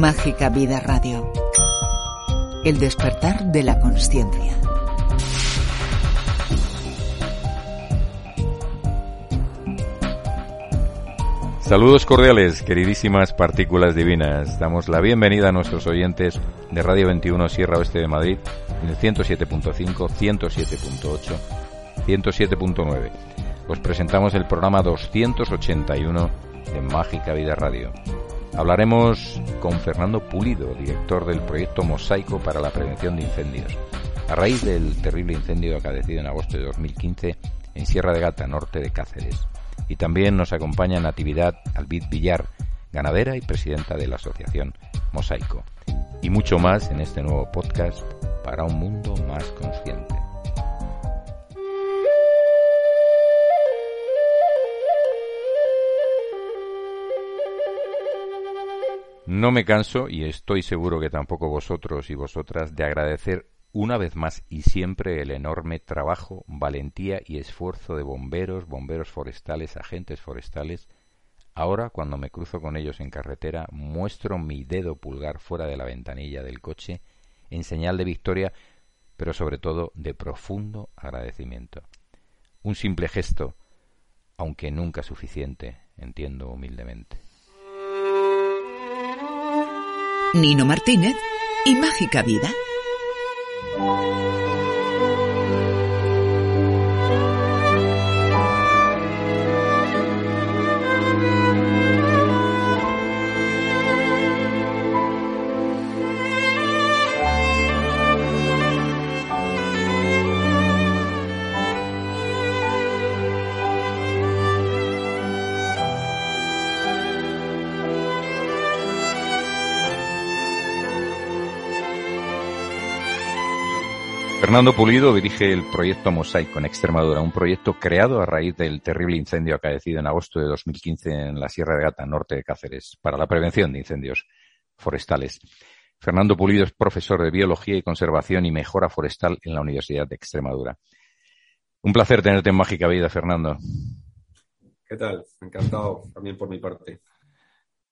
Mágica Vida Radio. El despertar de la conciencia. Saludos cordiales, queridísimas partículas divinas. Damos la bienvenida a nuestros oyentes de Radio 21 Sierra Oeste de Madrid en el 107.5, 107.8, 107.9. Os presentamos el programa 281 de Mágica Vida Radio. Hablaremos con Fernando Pulido, director del proyecto Mosaico para la Prevención de Incendios, a raíz del terrible incendio acaecido en agosto de 2015 en Sierra de Gata, norte de Cáceres. Y también nos acompaña Natividad Albit Villar, ganadera y presidenta de la asociación Mosaico. Y mucho más en este nuevo podcast para un mundo más consciente. No me canso, y estoy seguro que tampoco vosotros y vosotras, de agradecer una vez más y siempre el enorme trabajo, valentía y esfuerzo de bomberos, bomberos forestales, agentes forestales. Ahora, cuando me cruzo con ellos en carretera, muestro mi dedo pulgar fuera de la ventanilla del coche en señal de victoria, pero sobre todo de profundo agradecimiento. Un simple gesto, aunque nunca suficiente, entiendo humildemente. Nino Martínez y Mágica Vida. Fernando Pulido dirige el proyecto Mosaico en Extremadura, un proyecto creado a raíz del terrible incendio acaecido en agosto de 2015 en la Sierra de Gata, norte de Cáceres, para la prevención de incendios forestales. Fernando Pulido es profesor de Biología y Conservación y Mejora Forestal en la Universidad de Extremadura. Un placer tenerte en Mágica Vida, Fernando. ¿Qué tal? Encantado también por mi parte.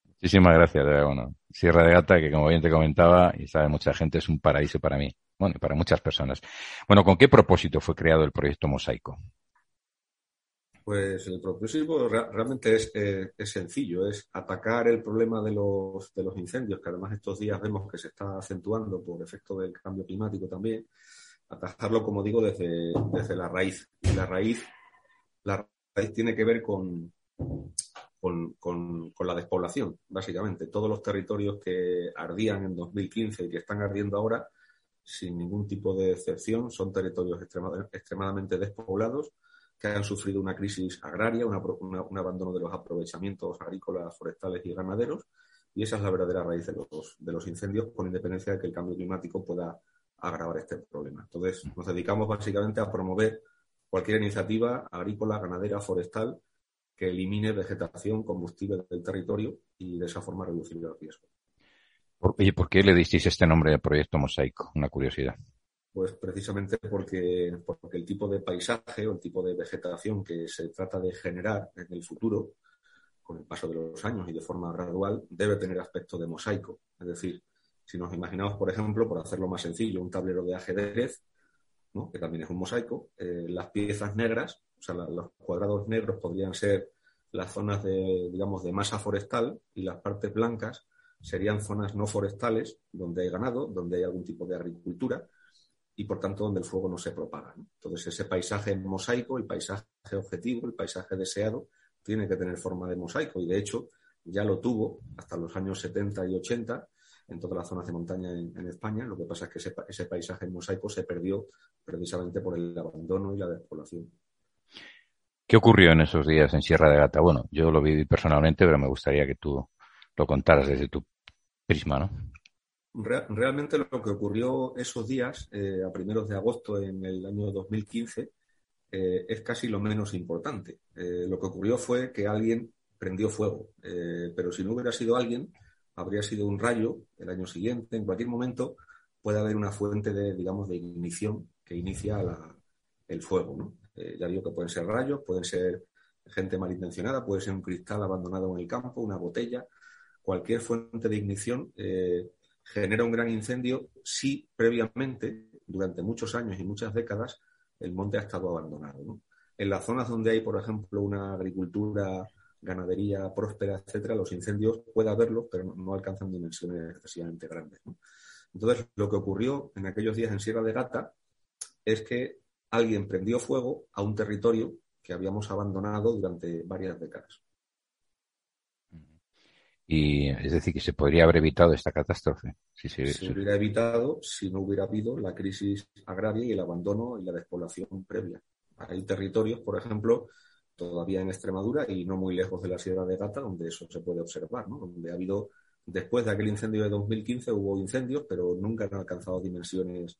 Muchísimas gracias. Bueno, Sierra de Gata, que como bien te comentaba y sabe mucha gente, es un paraíso para mí bueno, para muchas personas. Bueno, ¿con qué propósito fue creado el proyecto Mosaico? Pues el propósito realmente eh, es, sencillo, es atacar el problema de los, de los incendios, que además estos días vemos que se está acentuando por efecto del cambio climático también, atajarlo, como digo, desde, la raíz. Y la raíz, la raíz tiene que ver con, con, la despoblación, básicamente. Todos los territorios que ardían en 2015 y que están ardiendo ahora sin ningún tipo de excepción, son territorios extremadamente despoblados que han sufrido una crisis agraria, un abandono de los aprovechamientos agrícolas, forestales y ganaderos, y esa es la verdadera raíz de los, de los incendios, con independencia de que el cambio climático pueda agravar este problema. Entonces, nos dedicamos básicamente a promover cualquier iniciativa agrícola, ganadera, forestal que elimine vegetación, combustible del territorio y de esa forma reducir el riesgo. ¿Y por qué le disteis este nombre de Proyecto Mosaico? Una curiosidad. Pues precisamente porque, porque el tipo de paisaje o el tipo de vegetación que se trata de generar en el futuro, con el paso de los años y de forma gradual, debe tener aspecto de mosaico. Es decir, si nos imaginamos, por ejemplo, por hacerlo más sencillo, un tablero de ajedrez, que también es un mosaico, eh, las piezas negras, o sea, los cuadrados negros podrían ser las zonas de, digamos, de masa forestal y las partes blancas serían zonas no forestales donde hay ganado, donde hay algún tipo de agricultura y por tanto donde el fuego no se propaga. Entonces ese paisaje mosaico, el paisaje objetivo, el paisaje deseado, tiene que tener forma de mosaico y de hecho ya lo tuvo hasta los años 70 y 80 en todas las zonas de montaña en, España. Lo que pasa es que ese, paisaje mosaico se perdió precisamente por el abandono y la despoblación. ¿Qué ocurrió en esos días en Sierra de Gata? Bueno, yo lo viví personalmente, pero me gustaría que tú lo contaras desde tu prisma, ¿no? realmente lo que ocurrió esos días, eh, a primeros de agosto en el año 2015, eh, es casi lo menos importante. Eh, lo que ocurrió fue que alguien prendió fuego, pero si no hubiera sido alguien, habría sido un rayo el año siguiente. En cualquier momento puede haber una fuente de, digamos, de ignición que inicia el fuego, ¿no? Eh, ya digo que pueden ser rayos, pueden ser gente malintencionada, puede ser un cristal abandonado en el campo, una botella. Cualquier fuente de ignición eh, genera un gran incendio si previamente, durante muchos años y muchas décadas, el monte ha estado abandonado. En las zonas donde hay, por ejemplo, una agricultura, ganadería próspera, etcétera, los incendios puede haberlos, pero no, alcanzan dimensiones excesivamente grandes. Entonces, lo que ocurrió en aquellos días en Sierra de Gata es que alguien prendió fuego a un territorio que habíamos abandonado durante varias décadas. Y es decir, que se podría haber evitado esta catástrofe. Si se, hubiera evitado si no hubiera habido la crisis agraria y el abandono y la despoblación previa. Hay territorios, por ejemplo, todavía en Extremadura y no muy lejos de la Sierra de Gata, donde eso se puede observar, ¿no? donde ha habido, después de aquel incendio de 2015, hubo incendios, pero nunca han alcanzado dimensiones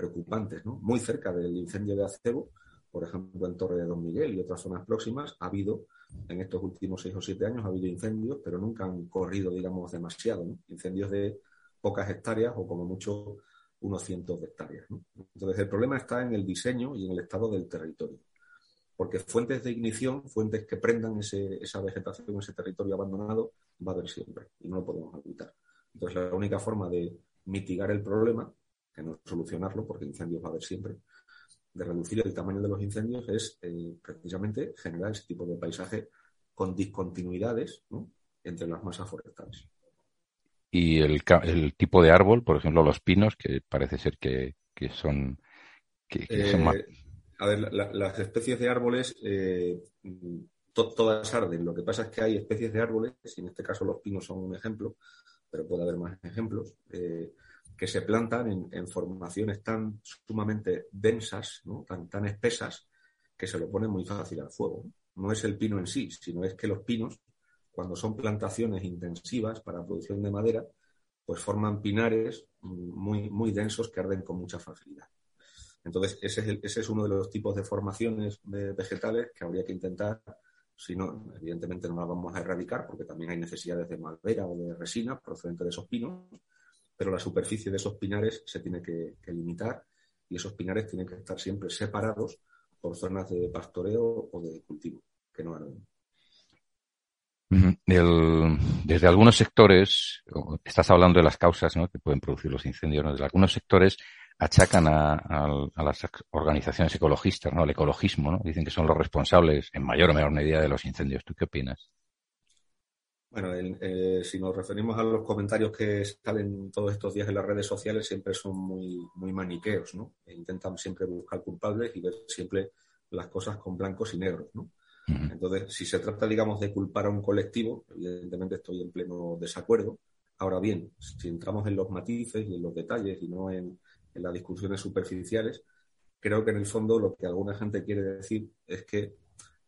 preocupantes, ¿no? Muy cerca del incendio de Acebo, por ejemplo, en Torre de Don Miguel y otras zonas próximas, ha habido, en estos últimos seis o siete años, ha habido incendios, pero nunca han corrido, digamos, demasiado, Incendios de pocas hectáreas o como mucho unos cientos de hectáreas. Entonces, el problema está en el diseño y en el estado del territorio. Porque fuentes de ignición, fuentes que prendan esa vegetación, ese territorio abandonado, va a haber siempre y no lo podemos evitar. Entonces, la única forma de mitigar el problema que no solucionarlo, porque incendios va a haber siempre, de reducir el tamaño de los incendios es eh, precisamente generar ese tipo de paisaje con discontinuidades entre las masas forestales. Y el, el, tipo de árbol, por ejemplo, los pinos, que parece ser que, son, que, más... Eh, a ver, las especies de árboles, eh, todas arden. Lo que pasa es que hay especies de árboles, y en este caso los pinos son un ejemplo, pero puede haber más ejemplos, que se plantan en, formaciones tan sumamente densas, tan, tan espesas, que se lo pone muy fácil al fuego. No es el pino en sí, sino es que los pinos, cuando son plantaciones intensivas para producción de madera, pues forman pinares muy, muy densos que arden con mucha facilidad. Entonces, ese es, ese es uno de los tipos de formaciones vegetales que habría que intentar, si no, evidentemente no las vamos a erradicar, porque también hay necesidades de madera o de resina procedente de esos pinos, pero la superficie de esos pinares se tiene que, limitar y esos pinares tienen que estar siempre separados por zonas de pastoreo o de cultivo, que no desde algunos sectores, estás hablando de las causas que pueden producir los incendios, desde algunos sectores achacan a, las organizaciones ecologistas, ¿no? al ecologismo, ¿no? dicen que son los responsables en mayor o menor medida de los incendios. ¿Tú qué opinas? Bueno, eh, si nos referimos a los comentarios que salen todos estos días en las redes sociales, siempre son muy, muy maniqueos, ¿no? E intentan siempre buscar culpables y ver siempre las cosas con blancos y negros, ¿no? Entonces, si se trata, digamos, de culpar a un colectivo, evidentemente estoy en pleno desacuerdo. Ahora bien, si entramos en los matices y en los detalles y no en, en las discusiones superficiales, creo que en el fondo lo que alguna gente quiere decir es que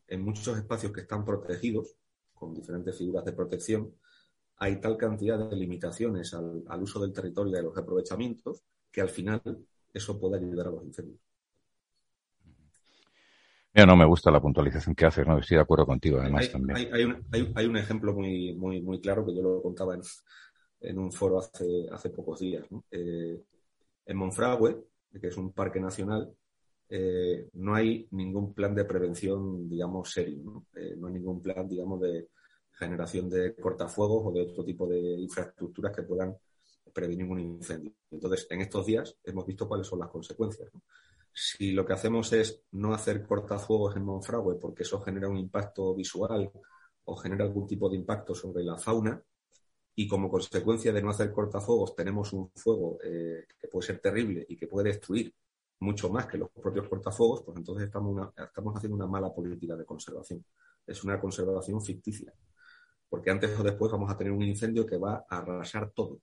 en muchos espacios que están protegidos, con diferentes figuras de protección, hay tal cantidad de limitaciones al, uso del territorio y de los aprovechamientos que al final eso puede ayudar a los incendios. No me gusta la puntualización que haces, no estoy de acuerdo contigo, además hay, también. Hay, un, ejemplo muy, muy, muy claro que yo lo contaba en, un foro hace, hace pocos días. Eh, en Monfragüe, que es un parque nacional, eh, no hay ningún plan de prevención, digamos, serio. ¿no? Eh, no hay ningún plan, digamos, de generación de cortafuegos o de otro tipo de infraestructuras que puedan prevenir un incendio. Entonces, en estos días hemos visto cuáles son las consecuencias. Si lo que hacemos es no hacer cortafuegos en Monfragüe porque eso genera un impacto visual o genera algún tipo de impacto sobre la fauna, y como consecuencia de no hacer cortafuegos tenemos un fuego eh, que puede ser terrible y que puede destruir mucho más que los propios cortafuegos, pues entonces estamos, estamos haciendo una mala política de conservación. Es una conservación ficticia. porque antes o después vamos a tener un incendio que va a arrasar todo.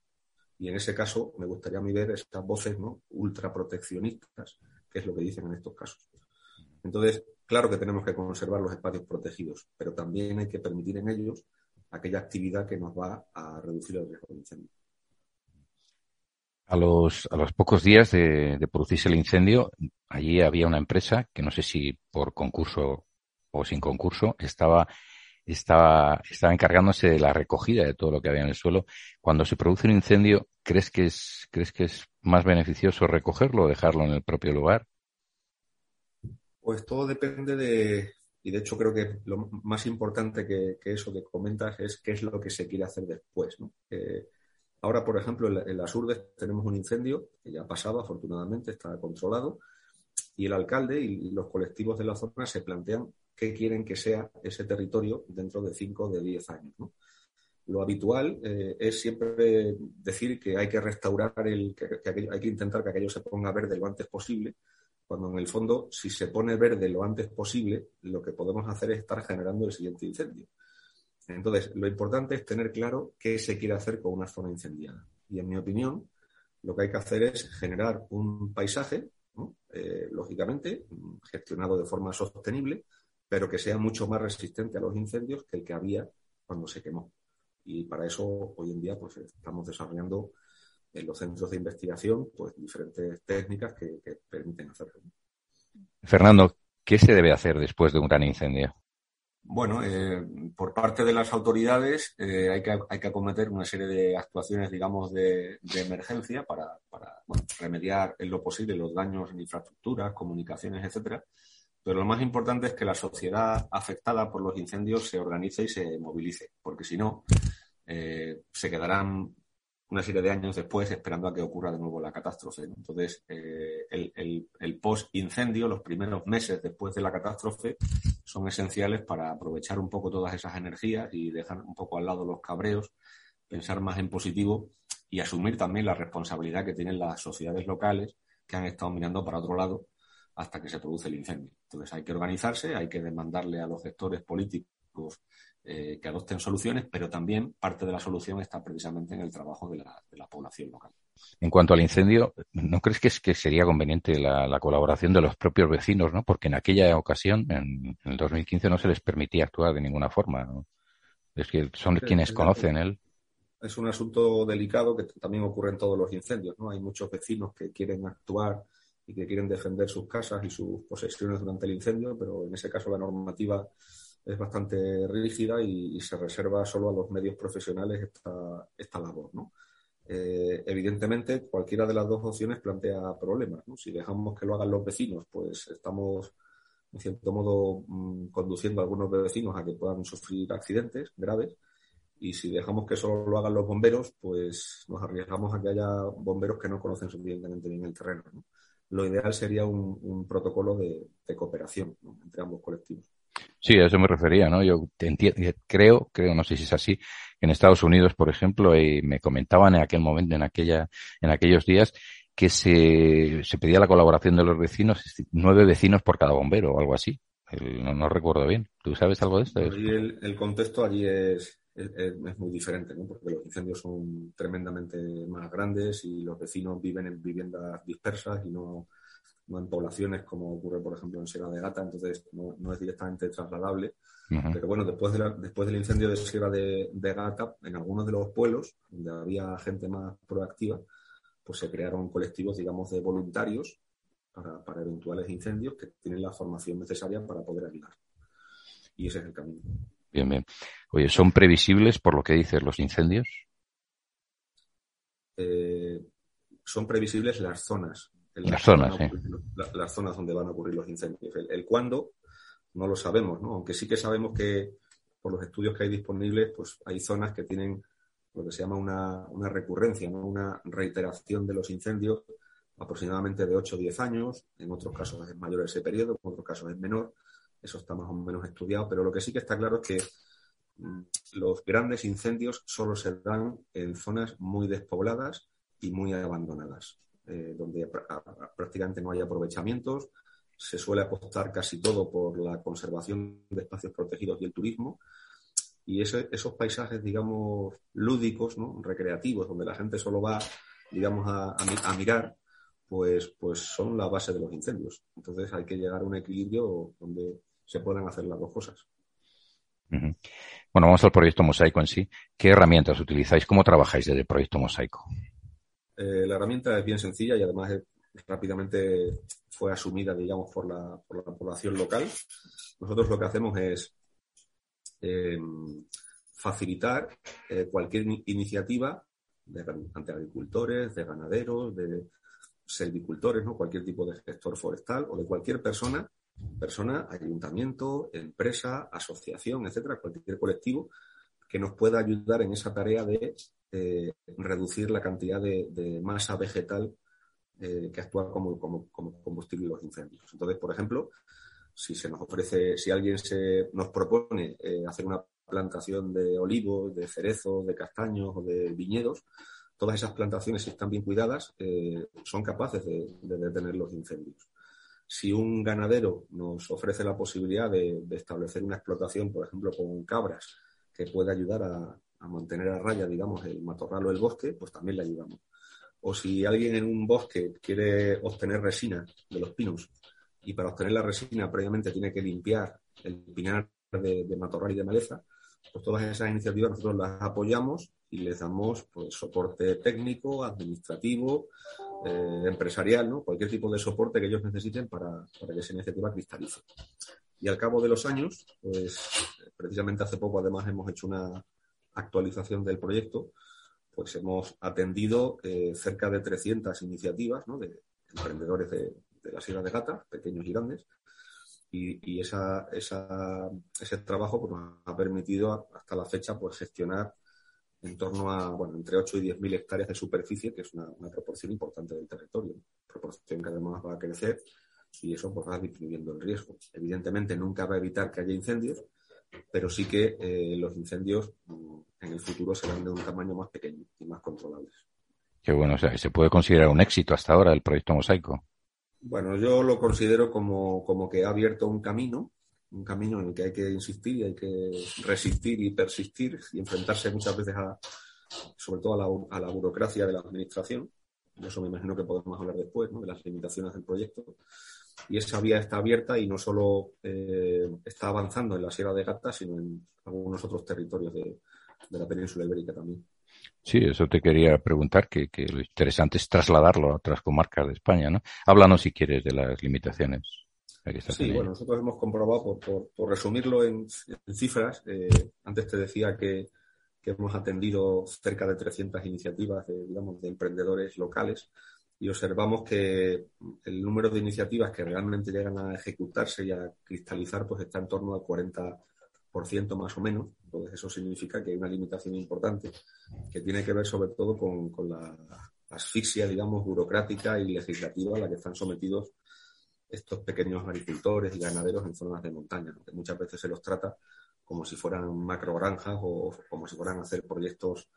Y en ese caso me gustaría a mí ver estas voces ¿no? ultraproteccionistas, que es lo que dicen en estos casos. Entonces, claro que tenemos que conservar los espacios protegidos, pero también hay que permitir en ellos aquella actividad que nos va a reducir el riesgo de incendio. A los, a los pocos días de, producirse el incendio, allí había una empresa que no sé si por concurso o sin concurso estaba, estaba, estaba encargándose de la recogida de todo lo que había en el suelo. Cuando se produce un incendio, ¿crees que es, crees que es más beneficioso recogerlo o dejarlo en el propio lugar? Pues todo depende de, y de hecho creo que lo más importante que, eso que comentas es qué es lo que se quiere hacer después. Ahora, por ejemplo, en, las urbes tenemos un incendio que ya ha pasado, afortunadamente, está controlado, y el alcalde y, los colectivos de la zona se plantean qué quieren que sea ese territorio dentro de 5 o de 10 años. Lo habitual eh, es siempre decir que hay que restaurar el, que, hay que intentar que aquello se ponga verde lo antes posible, cuando en el fondo, si se pone verde lo antes posible, lo que podemos hacer es estar generando el siguiente incendio. Entonces, lo importante es tener claro qué se quiere hacer con una zona incendiada. Y en mi opinión, lo que hay que hacer es generar un paisaje, eh, lógicamente, gestionado de forma sostenible, pero que sea mucho más resistente a los incendios que el que había cuando se quemó. Y para eso, hoy en día, pues estamos desarrollando en los centros de investigación pues diferentes técnicas que, permiten hacerlo. Fernando, ¿qué se debe hacer después de un gran incendio? Bueno, eh, por parte de las autoridades eh, hay, que, hay que acometer una serie de actuaciones, digamos, de, emergencia para, remediar en lo posible los daños en infraestructuras, comunicaciones, etcétera. Pero lo más importante es que la sociedad afectada por los incendios se organice y se movilice, porque si no, eh, se quedarán una serie de años después esperando a que ocurra de nuevo la catástrofe. Entonces, eh, el, post-incendio, los primeros meses después de la catástrofe, son esenciales para aprovechar un poco todas esas energías y dejar un poco al lado los cabreos, pensar más en positivo y asumir también la responsabilidad que tienen las sociedades locales que han estado mirando para otro lado hasta que se produce el incendio. Entonces, hay que organizarse, hay que demandarle a los sectores políticos eh, que adopten soluciones, pero también parte de la solución está precisamente en el trabajo de la, población local. En cuanto al incendio, ¿no crees que, es, que sería conveniente la, colaboración de los propios vecinos? ¿no? Porque en aquella ocasión, en, el 2015, no se les permitía actuar de ninguna forma. Es que son quienes conocen él. Es un asunto delicado que también ocurre en todos los incendios. ¿no? Hay muchos vecinos que quieren actuar y que quieren defender sus casas y sus posesiones durante el incendio, pero en ese caso la normativa es bastante rígida y, se reserva solo a los medios profesionales esta, labor. ¿no? Eh, evidentemente, cualquiera de las dos opciones plantea problemas. ¿no? Si dejamos que lo hagan los vecinos, pues estamos, en cierto modo, mm, conduciendo a algunos vecinos a que puedan sufrir accidentes graves. Y si dejamos que solo lo hagan los bomberos, pues nos arriesgamos a que haya bomberos que no conocen suficientemente bien el terreno. Lo ideal sería un, protocolo de, cooperación entre ambos colectivos. Sí, a eso me refería, ¿no? Yo creo, creo, no sé si es así, en Estados Unidos, por ejemplo, y me comentaban en aquel momento, en aquella, en aquellos días, que se, se pedía la colaboración de los vecinos, nueve vecinos por cada bombero o algo así. no, recuerdo bien. ¿Tú sabes algo de esto? el, el, contexto allí es, es, es, muy diferente, ¿no? Porque los incendios son tremendamente más grandes y los vecinos viven en viviendas dispersas y no, no en poblaciones como ocurre, por ejemplo, en Sierra de Gata, entonces no, es directamente trasladable. Pero bueno, después, de después del incendio de Sierra de, Gata, en algunos de los pueblos donde había gente más proactiva, pues se crearon colectivos, digamos, de voluntarios para, para eventuales incendios que tienen la formación necesaria para poder ayudar. Y ese es el camino. Bien, bien. Oye, ¿son previsibles por lo que dices los incendios? Eh, son previsibles las zonas las, zonas, las zonas donde van a ocurrir los incendios. El, cuándo no lo sabemos, ¿no? Aunque sí que sabemos que por los estudios que hay disponibles, pues hay zonas que tienen lo que se llama una, una recurrencia, ¿no? una reiteración de los incendios aproximadamente de 8 o 10 años. En otros casos es mayor ese periodo, en otros casos es menor. Eso está más o menos estudiado, pero lo que sí que está claro es que mm, los grandes incendios solo se dan en zonas muy despobladas y muy abandonadas. Eh, donde prácticamente no hay aprovechamientos. Se suele apostar casi todo por la conservación de espacios protegidos y el turismo. Y esos paisajes, digamos, lúdicos, ¿no? recreativos, donde la gente solo va, digamos, a, a, mirar, pues, pues son la base de los incendios. Entonces hay que llegar a un equilibrio donde se puedan hacer las dos cosas. Bueno, vamos al proyecto Mosaico en sí. ¿Qué herramientas utilizáis? ¿Cómo trabajáis desde el proyecto Mosaico? Eh, la herramienta es bien sencilla y además rápidamente fue asumida, digamos, por la, por la población local. Nosotros lo que hacemos es em, facilitar eh, cualquier iniciativa de, ante agricultores, de ganaderos, de selvicultores, ¿no? cualquier tipo de gestor forestal o de cualquier persona persona, ayuntamiento, empresa, asociación, etcétera, cualquier colectivo que nos pueda ayudar en esa tarea de eh, reducir la cantidad de, masa vegetal eh, que actúa como, combustible en los incendios. Entonces, por ejemplo, si se nos ofrece, si alguien se nos propone eh, hacer una plantación de olivos, de cerezos, de castaños o de viñedos, todas esas plantaciones, si están bien cuidadas, son capaces de detener los incendios si un ganadero nos ofrece la posibilidad de, establecer una explotación, por ejemplo, con cabras, que puede ayudar a, mantener a raya, digamos, el matorral o el bosque, pues también le ayudamos. O si alguien en un bosque quiere obtener resina de los pinos y para obtener la resina previamente tiene que limpiar el pinar de matorral y de maleza, pues todas esas iniciativas nosotros las apoyamos y les damos pues, soporte técnico, administrativo, eh, empresarial, ¿no? cualquier tipo de soporte que ellos necesiten para, para, que esa iniciativa cristalice. Y al cabo de los años, pues precisamente hace poco además hemos hecho una actualización del proyecto, pues hemos atendido eh, cerca de 300 iniciativas ¿no? de emprendedores de, de la Sierra de Gata, pequeños y grandes, y, esa, esa, ese trabajo pues, nos ha permitido hasta la fecha pues, gestionar en torno a, bueno, entre 8 y 10 mil hectáreas de superficie, que es una, proporción importante del territorio, proporción que además va a crecer y eso pues, va disminuyendo el riesgo. Evidentemente nunca va a evitar que haya incendios, pero sí que eh, los incendios mm, en el futuro serán de un tamaño más pequeño y más controlables. Qué bueno, o sea, se puede considerar un éxito hasta ahora el proyecto Mosaico. Bueno, yo lo considero como, como que ha abierto un camino, un camino en el que hay que insistir y hay que resistir y persistir y enfrentarse muchas veces a, sobre todo a la, a la burocracia de la administración. De eso me imagino que podemos hablar después, ¿no? de las limitaciones del proyecto. Y esa vía está abierta y no solo eh, está avanzando en la Sierra de Gata, sino en algunos otros territorios de, de la península ibérica también. Sí, eso te quería preguntar, que, que, lo interesante es trasladarlo a otras comarcas de España, ¿no? Háblanos si quieres de las limitaciones. Sí, bueno, nosotros hemos comprobado, por, por, resumirlo en, cifras, eh, antes te decía que, que, hemos atendido cerca de 300 iniciativas de, digamos, de emprendedores locales y observamos que el número de iniciativas que realmente llegan a ejecutarse y a cristalizar pues está en torno al 40 más o menos. Entonces eso significa que hay una limitación importante que tiene que ver sobre todo con, con la asfixia, digamos, burocrática y legislativa a la que están sometidos estos pequeños agricultores y ganaderos en zonas de montaña, que muchas veces se los trata como si fueran macrogranjas o como si fueran a hacer proyectos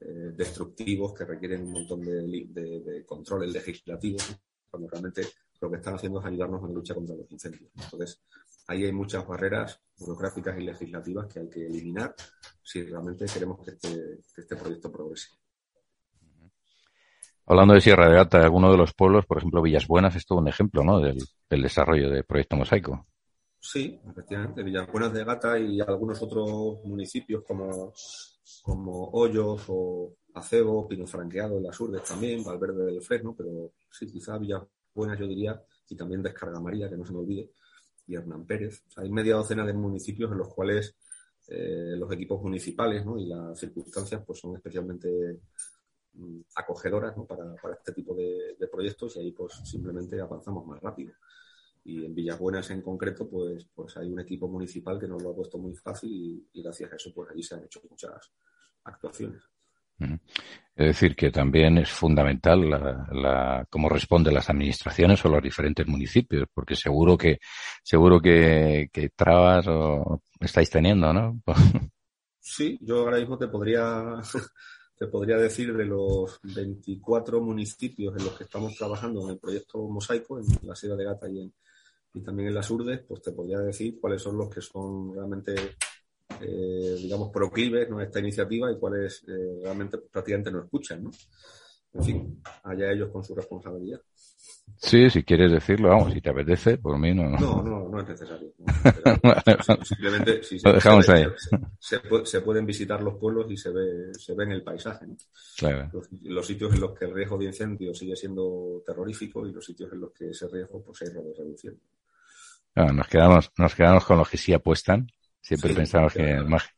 eh, destructivos que requieren un montón de, de, de controles legislativos, cuando realmente lo que están haciendo es ayudarnos en la lucha contra los incendios. Entonces, ahí hay muchas barreras burocráticas y legislativas que hay que eliminar si realmente queremos que este, este proyecto progrese. Hablando de Sierra de Gata, alguno de los pueblos, por ejemplo, Villas Buenas, es todo un ejemplo ¿no? del, desarrollo del proyecto Mosaico. Sí, efectivamente, Villas Buenas de Gata y algunos otros municipios como, como Hoyos o Acebo, Pino Franqueado las Urdes también, Valverde del Fresno, pero sí, quizá Villas Buenas yo diría, y también Descarga María, que no se me olvide, y Hernán Pérez. Hay media docena de municipios en los cuales eh, los equipos municipales y las circunstancias pues, son especialmente mm, acogedoras para, este tipo de, proyectos y ahí pues simplemente avanzamos más rápido. Y en Villabuenas en concreto, pues, pues hay un equipo municipal que nos lo ha puesto muy fácil y, y gracias a eso pues allí se han hecho muchas actuaciones. Es decir, que también es fundamental la, la, cómo responden las administraciones o los diferentes municipios, porque seguro que seguro que, que trabas o estáis teniendo, ¿no? Sí, yo ahora mismo te podría te podría decir de los 24 municipios en los que estamos trabajando en el proyecto Mosaico, en la Sierra de Gata y, y también en las Urdes, pues te podría decir cuáles son los que son realmente eh, digamos, proclives ¿no? a esta iniciativa y cuáles eh, realmente prácticamente no escuchan, ¿no? En fin, allá ellos con su responsabilidad. Sí, si quieres decirlo, vamos, si te apetece, por mí no. No, no, no es necesario. simplemente si lo dejamos se, ahí. Se, se, pueden visitar los pueblos y se ve, se ve en el paisaje. ¿no? Claro. Los, los, sitios en los que el riesgo de incendio sigue siendo terrorífico y los sitios en los que ese riesgo pues, se ha ido reduciendo. Bueno, nos quedamos, nos quedamos con los que sí apuestan. Siempre Sí, pensamos que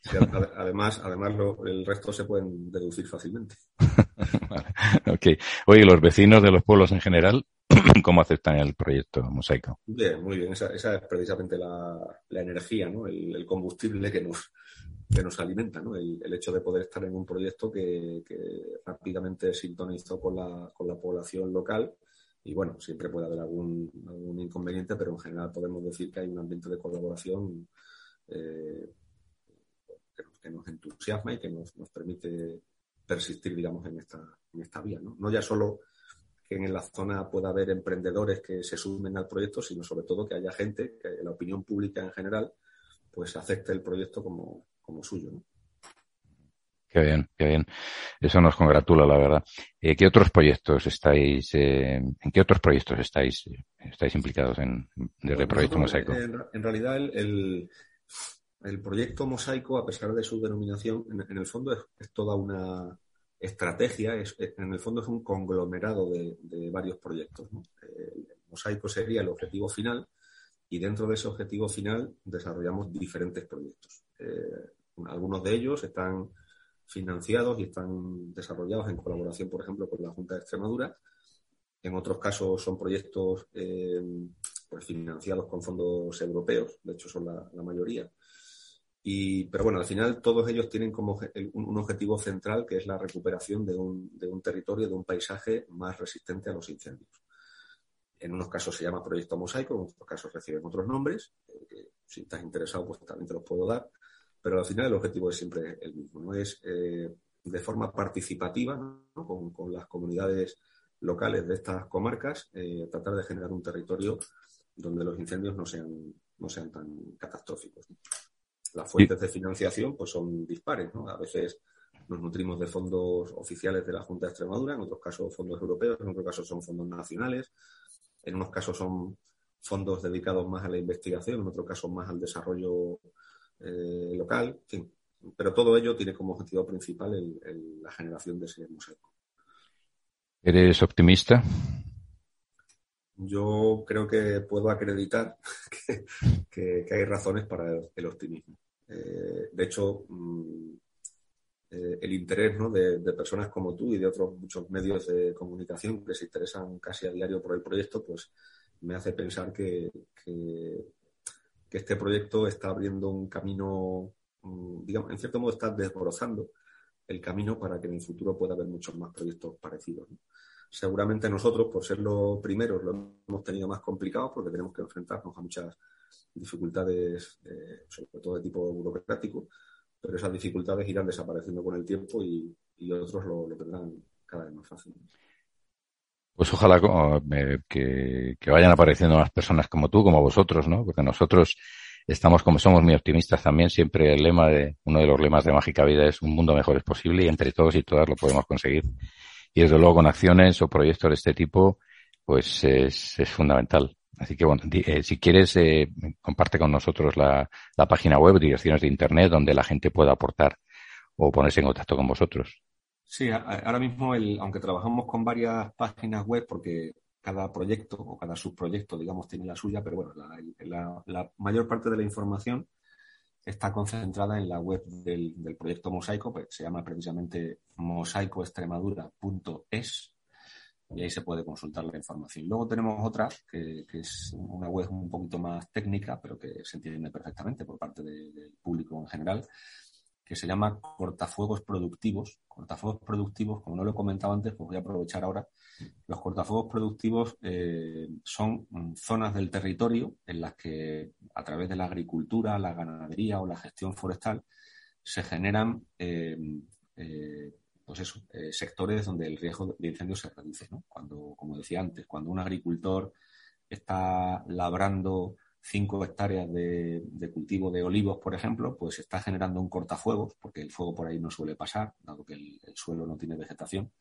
claro. ade- además, además lo- el resto se pueden deducir fácilmente. Vale. Oye, los vecinos de los pueblos en general, ¿cómo aceptan el proyecto Mosaico? Bien, muy bien. Esa, esa es precisamente la, la energía, ¿no? El, el combustible que nos, que nos alimenta, ¿no? El, el hecho de poder estar en un proyecto que, que rápidamente sintonizó con la, con la población local. Y bueno, siempre puede haber algún, algún inconveniente, pero en general podemos decir que hay un ambiente de colaboración eh, que, nos, entusiasma y que nos, nos permite persistir, digamos, en esta, en esta vía, ¿no? No ya solo que en la zona pueda haber emprendedores que se sumen al proyecto, sino sobre todo que haya gente, que la opinión pública en general, pues acepte el proyecto como, como suyo. Qué bien, qué bien. Eso nos congratula, la verdad. Eh, ¿Qué otros proyectos estáis, eh, en qué otros proyectos estáis, estáis implicados en, desde el proyecto Nosotros, Mosaico? En, en realidad, el, el, el proyecto Mosaico, a pesar de su denominación, en, en el fondo es, es toda una estrategia, es, en el fondo es un conglomerado de, de varios proyectos. ¿no? El Mosaico sería el objetivo final y dentro de ese objetivo final desarrollamos diferentes proyectos. Eh, algunos de ellos están financiados y están desarrollados en colaboración, por ejemplo, con la Junta de Extremadura. En otros casos son proyectos eh, pues financiados con fondos europeos, de hecho son la, mayoría. Y, pero bueno, al final todos ellos tienen como un, objetivo central que es la recuperación de un, de un territorio, de un paisaje más resistente a los incendios. En unos casos se llama Proyecto Mosaico, en otros casos reciben otros nombres, eh, si estás interesado pues también te los puedo dar, pero al final el objetivo es siempre el mismo, ¿no? Es eh, de forma participativa ¿no? con, con las comunidades locales de estas comarcas, eh, tratar de generar un territorio donde los incendios no sean, no sean tan catastróficos. ¿no? Las fuentes de financiación pues son dispares, ¿no? A veces nos nutrimos de fondos oficiales de la Junta de Extremadura, en otros casos fondos europeos, en otros casos son fondos nacionales, en unos casos son fondos dedicados más a la investigación, en otros casos más al desarrollo eh, local, en fin. Pero todo ello tiene como objetivo principal el- el- la generación de ese mosaico. ¿Eres optimista? Yo creo que puedo acreditar que, que- que hay razones para el, el optimismo. Eh, de hecho, mm, eh, el interés ¿no? de, de personas como tú y de otros muchos medios de comunicación que se interesan casi a diario por el proyecto, pues me hace pensar que, que- que este proyecto está abriendo un camino, mm, digamos, en cierto modo está desbrozando el camino para que en el futuro pueda haber muchos más proyectos parecidos. Seguramente nosotros, por ser los primeros, lo hemos tenido más complicado porque tenemos que enfrentarnos a muchas dificultades, eh, sobre todo de tipo burocrático, pero esas dificultades irán desapareciendo con el tiempo y, otros lo tendrán cada vez más fácil. Pues ojalá eh, que, que vayan apareciendo más personas como tú, como vosotros, ¿no? Porque nosotros estamos como somos muy optimistas también. Siempre el lema de, uno de los lemas de Mágica Vida es un mundo mejor es posible y entre todos y todas lo podemos conseguir. Y desde luego con acciones o proyectos de este tipo, pues es, fundamental. Así que bueno, eh, si quieres, eh, comparte con nosotros la, la página web, direcciones de internet, donde la gente pueda aportar o ponerse en contacto con vosotros. Sí, ahora mismo, el, aunque trabajamos con varias páginas web, porque cada proyecto o cada subproyecto, digamos, tiene la suya, pero bueno, la, mayor parte de la información está concentrada en la web del, del proyecto Mosaico, pues se llama precisamente mosaicoextremadura.es y ahí se puede consultar la información. Luego tenemos otra, que, es una web un poquito más técnica, pero que se entiende perfectamente por parte de- del público en general, que se llama cortafuegos productivos. Cortafuegos productivos, como no lo he comentado antes, pues voy a aprovechar ahora. Los cortafuegos productivos eh, son mm, zonas del territorio en las que a través de la agricultura, la ganadería o la gestión forestal se generan eh, eh, pues eh, sectores donde el riesgo de incendio se reduce. ¿no? Cuando, como decía antes, cuando un agricultor está labrando cinco hectáreas de, cultivo de olivos, por ejemplo, pues está generando un cortafuegos, porque el fuego por ahí no suele pasar, dado que el, suelo no tiene vegetación.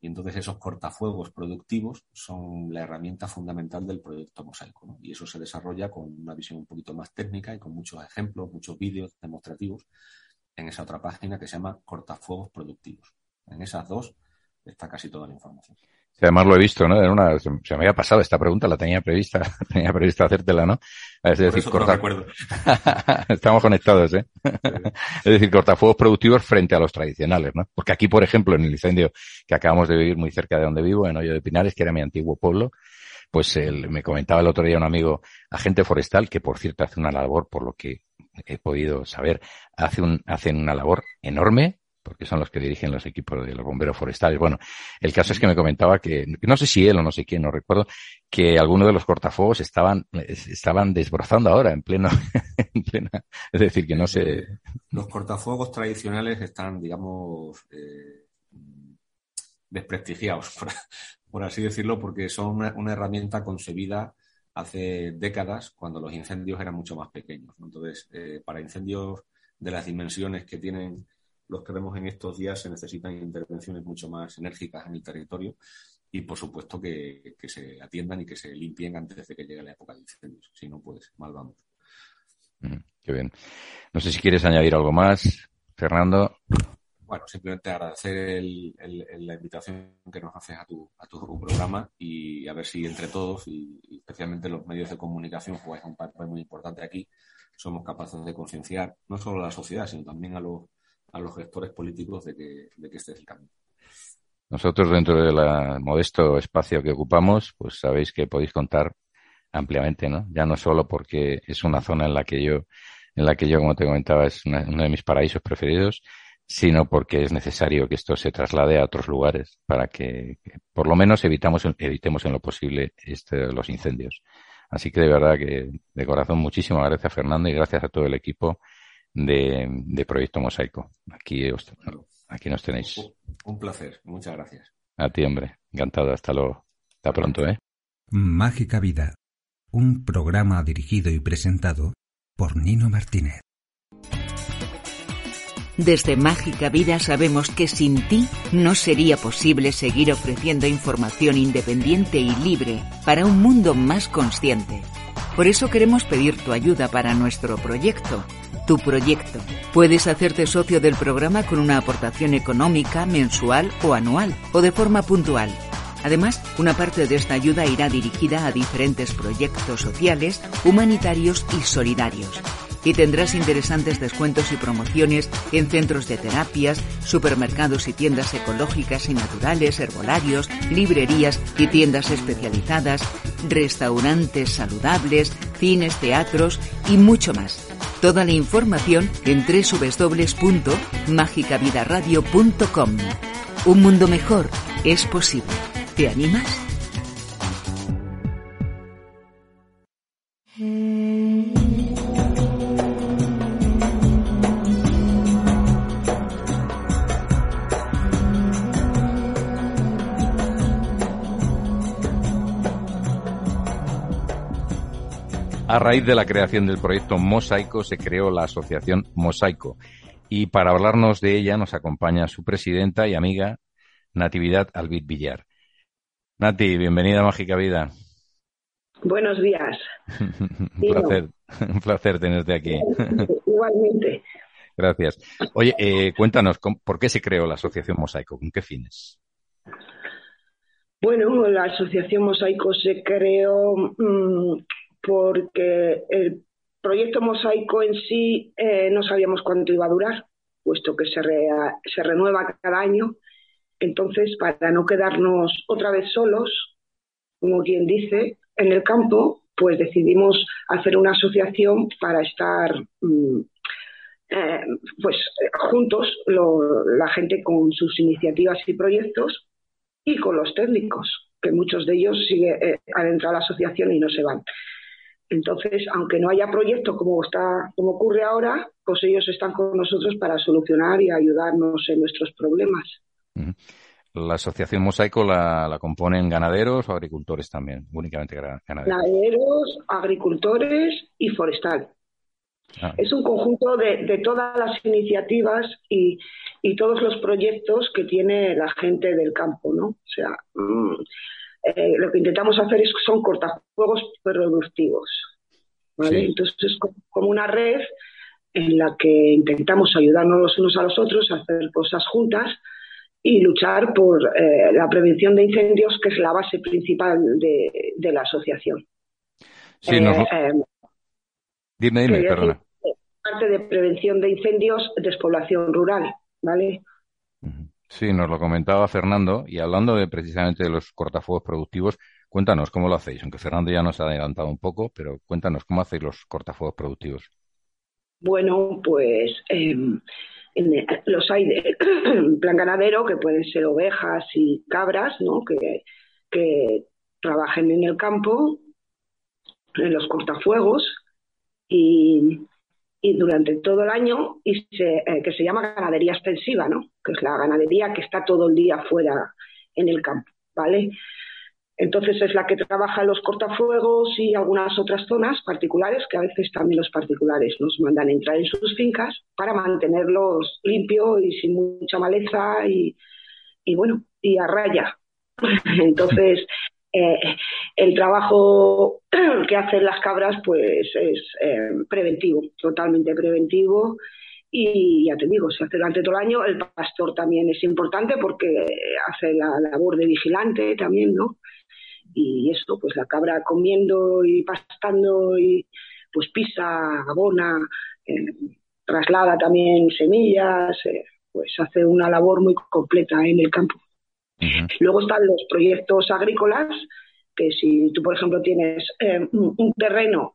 Y entonces esos cortafuegos productivos son la herramienta fundamental del proyecto Mosaico. Y eso se desarrolla con una visión un poquito más técnica y con muchos ejemplos, muchos vídeos demostrativos en esa otra página que se llama Cortafuegos Productivos. En esas dos está casi toda la información además lo he visto, ¿no? Una, se, me había pasado esta pregunta, la tenía prevista, tenía previsto hacértela, ¿no? Es decir, corta... Estamos conectados, ¿eh? es decir, cortafuegos productivos frente a los tradicionales, ¿no? Porque aquí, por ejemplo, en el incendio que acabamos de vivir muy cerca de donde vivo, en Hoyo de Pinares, que era mi antiguo pueblo, pues me comentaba el otro día un amigo, agente forestal, que por cierto hace una labor, por lo que he podido saber, hace un, hacen una labor enorme porque son los que dirigen los equipos de los bomberos forestales. Bueno, el caso es que me comentaba que, no sé si él o no sé quién, no recuerdo, que algunos de los cortafuegos estaban, estaban desbrozando ahora en pleno, en plena, es decir, que no sé. Los cortafuegos tradicionales están, digamos, eh, desprestigiados, por, así decirlo, porque son una, herramienta concebida hace décadas cuando los incendios eran mucho más pequeños. Entonces, eh, para incendios de las dimensiones que tienen los que vemos en estos días se necesitan intervenciones mucho más enérgicas en el territorio y, por supuesto, que, se atiendan y que se limpien antes de que llegue la época de incendios. Si no, pues mal vamos. Mm, qué bien. No sé si quieres añadir algo más, Fernando. Bueno, simplemente agradecer la invitación que nos haces a tu, a tu programa y a ver si entre todos y, especialmente los medios de comunicación juegan un papel muy importante aquí. Somos capaces de concienciar no solo a la sociedad, sino también a los a los gestores políticos de que, de que este es el camino. Nosotros dentro del modesto espacio que ocupamos, pues sabéis que podéis contar ampliamente, ¿no? Ya no solo porque es una zona en la que yo, en la que yo, como te comentaba, es uno de mis paraísos preferidos, sino porque es necesario que esto se traslade a otros lugares para que, por lo menos evitamos, evitemos en lo posible este, los incendios. Así que de verdad que de corazón muchísimas gracias Fernando y gracias a todo el equipo de, Proyecto Mosaico. Aquí, aquí nos tenéis. Un placer, muchas gracias. A ti, hombre. Encantado. Hasta luego. Hasta pronto, ¿eh? Mágica Vida. Un programa dirigido y presentado por Nino Martínez. Desde Mágica Vida sabemos que sin ti no sería posible seguir ofreciendo información independiente y libre para un mundo más consciente. Por eso queremos pedir tu ayuda para nuestro proyecto tu proyecto. Puedes hacerte socio del programa con una aportación económica, mensual o anual, o de forma puntual. Además, una parte de esta ayuda irá dirigida a diferentes proyectos sociales, humanitarios y solidarios. Y tendrás interesantes descuentos y promociones en centros de terapias, supermercados y tiendas ecológicas y naturales, herbolarios, librerías y tiendas especializadas, restaurantes saludables, cines, teatros y mucho más. Toda la información en www.magicavidaradio.com. Un mundo mejor es posible. ¿Te animas? A raíz de la creación del proyecto Mosaico se creó la asociación Mosaico y para hablarnos de ella nos acompaña su presidenta y amiga Natividad Albit Villar. Nati, bienvenida a Mágica Vida. Buenos días. un, placer, un placer tenerte aquí. Igualmente. Gracias. Oye, eh, cuéntanos, ¿por qué se creó la Asociación Mosaico? ¿Con qué fines? Bueno, la Asociación Mosaico se creó mm, porque el proyecto Mosaico en sí eh, no sabíamos cuánto iba a durar, puesto que se, se renueva cada año. Entonces, para no quedarnos otra vez solos, como quien dice, en el campo, pues decidimos hacer una asociación para estar mm, eh, pues juntos, la gente con sus iniciativas y proyectos y con los técnicos, que muchos de ellos siguen eh, de la asociación y no se van. Entonces, aunque no haya proyecto como está, como ocurre ahora, pues ellos están con nosotros para solucionar y ayudarnos en nuestros problemas. la asociación Mosaico la, la, componen ganaderos o agricultores también, únicamente ganaderos. Ganaderos, agricultores y forestal. Ah. Es un conjunto de, todas las iniciativas y, todos los proyectos que tiene la gente del campo, ¿no? O sea, mm, eh, lo que intentamos hacer es, son cortafuegos productivos, ¿vale? Entonces es como una red en la que intentamos ayudarnos los unos a los otros, hacer cosas juntas y luchar por eh, la prevención de incendios, que es la base principal de, la asociación. Sí, eh, Dime, dime, perdona. Parte de prevención de incendios, despoblación rural, ¿vale? Sí, nos lo comentaba Fernando, y hablando de precisamente de los cortafuegos productivos, cuéntanos cómo lo hacéis, aunque Fernando ya nos ha adelantado un poco, pero cuéntanos cómo hacéis los cortafuegos productivos. Bueno, pues em, los hay de plan ganadero, que pueden ser ovejas y cabras, ¿no? Que, que trabajen en el campo, en los cortafuegos, y, durante todo el año y eh, que se llama ganadería extensiva, ¿no? que es la ganadería que está todo el día fuera en el campo, ¿vale? Entonces es la que trabaja los cortafuegos y algunas otras zonas particulares que a veces también los particulares nos mandan entrar en sus fincas para mantenerlos limpios y sin mucha maleza y, y bueno, y a raya. Entonces, eh, el trabajo que hacen las cabras pues es eh, preventivo, totalmente preventivo y ya te digo, se hace durante todo el año. El pastor también es importante porque hace la labor de vigilante también, ¿no? Y esto, pues la cabra comiendo y pastando y pues pisa, abona, eh, traslada también semillas, pues hace una labor muy completa en el campo. Luego están los proyectos agrícolas, que si tú, por ejemplo, tienes eh, un terreno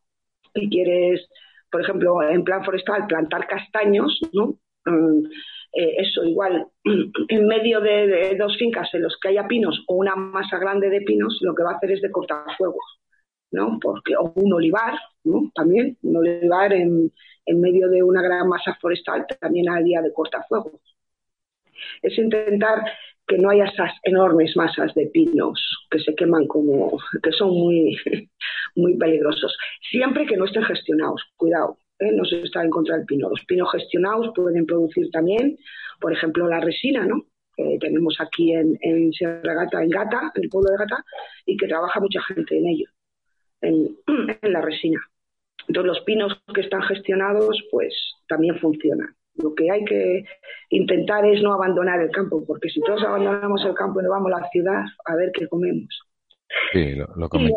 y quieres, por ejemplo, en plan forestal, plantar castaños, ¿no? Mm, eh, eso igual, en medio de, dos fincas en los que haya pinos o una masa grande de pinos, lo que va a hacer es de cortar fuegos, ¿no? Porque, o un olivar, ¿no? También, un olivar en, en medio de una gran masa forestal también haría de cortafuegos. Es intentar que no haya esas enormes masas de pinos que se queman como que son muy muy peligrosos. Siempre que no estén gestionados cuidado ¿eh? no se está en contra del pino. Los pinos gestionados pueden producir también por ejemplo la resina no que tenemos aquí en, Sierra Gata en Gata en el pueblo de Gata y que trabaja mucha gente en ello en, en la resina. Entonces los pinos que están gestionados pues también funcionan lo que hay que intentar es no abandonar el campo, porque si todos abandonamos el campo y nos vamos a la ciudad, a ver qué comemos. Sí, lo, lo y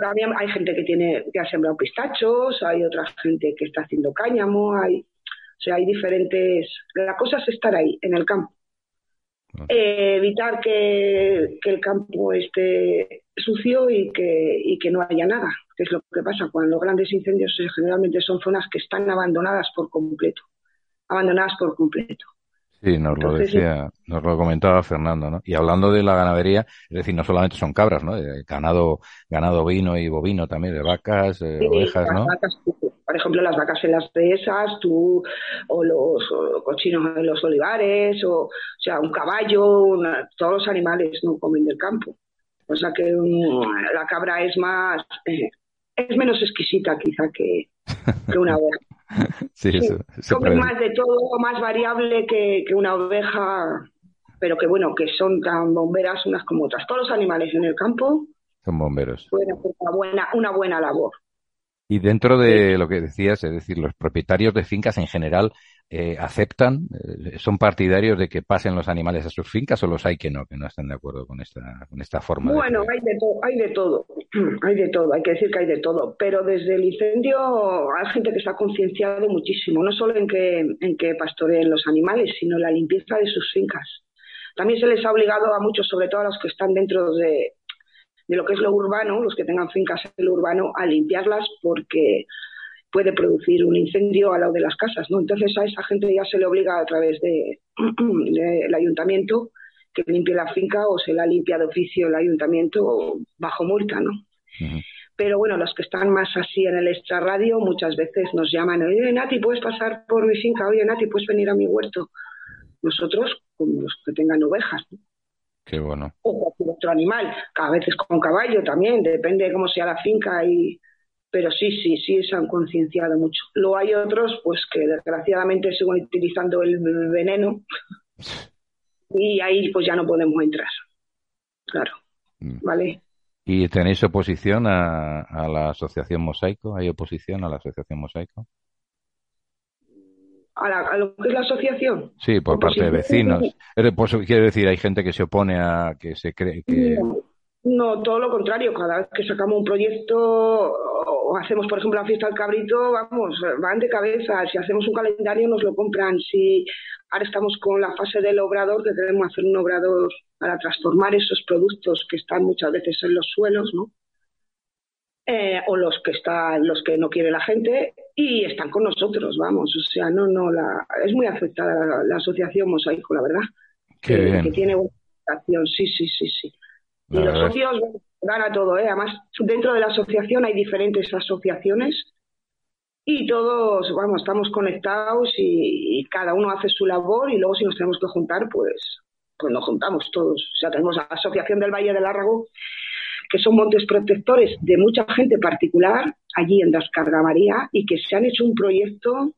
también hay gente que tiene que ha sembrado pistachos, hay otra gente que está haciendo cáñamo, hay, o sea, hay diferentes. La cosa es estar ahí, en el campo. Eh, evitar que, que, el campo esté sucio y que, y que no haya nada, que es lo que pasa cuando los grandes incendios eh, generalmente son zonas que están abandonadas por completo abandonadas por completo. Sí, nos lo decía, nos lo comentaba Fernando, ¿no? Y hablando de la ganadería, es decir, no solamente son cabras, ¿no? De ganado, ganado vino y bovino también, de vacas, ovejas, ¿no? por ejemplo, las vacas en las dehesas, tú, o los cochinos en los olivares, o, o sea, un caballo, todos los animales no comen del campo. O sea que la cabra es más, eh, es menos exquisita quizá que, que una oveja. sí, más de todo, más variable que, una oveja, pero que bueno, que son tan bomberas unas como otras. Todos los animales en el campo son bomberos. Una buena, una buena labor. Y dentro de lo que decías, es decir, los propietarios de fincas en general eh, aceptan, eh, son partidarios de que pasen los animales a sus fincas o los hay que no, que no están de acuerdo con esta, con esta forma. Bueno, hay de todo, hay de todo, hay de todo, hay que decir que hay de todo, pero desde el incendio hay gente que se ha concienciado muchísimo, no solo en que, en que pastoreen los animales, sino en la limpieza de sus fincas. También se les ha obligado a muchos, sobre todo a los que están dentro de, de lo que es lo urbano, los que tengan fincas en lo urbano, a limpiarlas porque puede producir un incendio al lado de las casas, ¿no? Entonces a esa gente ya se le obliga a través del de, ayuntamiento que limpie la finca o se la limpia de oficio el ayuntamiento bajo multa, ¿no? Pero bueno, los que están más así en el extrarradio muchas veces nos llaman, oye Nati, ¿puedes pasar por mi finca? Oye Nati, ¿puedes venir a mi huerto? Nosotros, como los que tengan ovejas, ¿no? Qué bueno. O cualquier otro animal, a veces con caballo también, depende de cómo sea la finca y pero sí, sí, sí se han concienciado mucho. Luego hay otros, pues que desgraciadamente siguen utilizando el veneno y ahí pues ya no podemos entrar. Claro, mm. ¿vale? ¿Y tenéis oposición a, a la asociación Mosaico? ¿Hay oposición a la asociación Mosaico? a, lo que es la asociación. Sí, por parte de vecinos. Pues, quiero decir, hay gente que se opone a que se cree que... No, todo lo contrario. Cada vez que sacamos un proyecto o hacemos, por ejemplo, la fiesta del cabrito, vamos, van de cabeza. Si hacemos un calendario, nos lo compran. Si ahora estamos con la fase del obrador, que debemos hacer un obrador para transformar esos productos que están muchas veces en los suelos, ¿no? Eh, o los que están, los que no quiere la gente y están con nosotros, vamos. O sea, no, no, la, es muy afectada la, asociación Mosaico, la verdad. que, tiene buena asociación, sí, sí, sí, sí. Y los socios dan a todo, ¿eh? Además, dentro de la asociación hay diferentes asociaciones y todos, vamos, estamos conectados y, cada uno hace su labor y luego si nos tenemos que juntar, pues, pues nos juntamos todos. O sea, tenemos la Asociación del Valle del Árrago que son montes protectores de mucha gente particular allí en Descarga María y que se han hecho un proyecto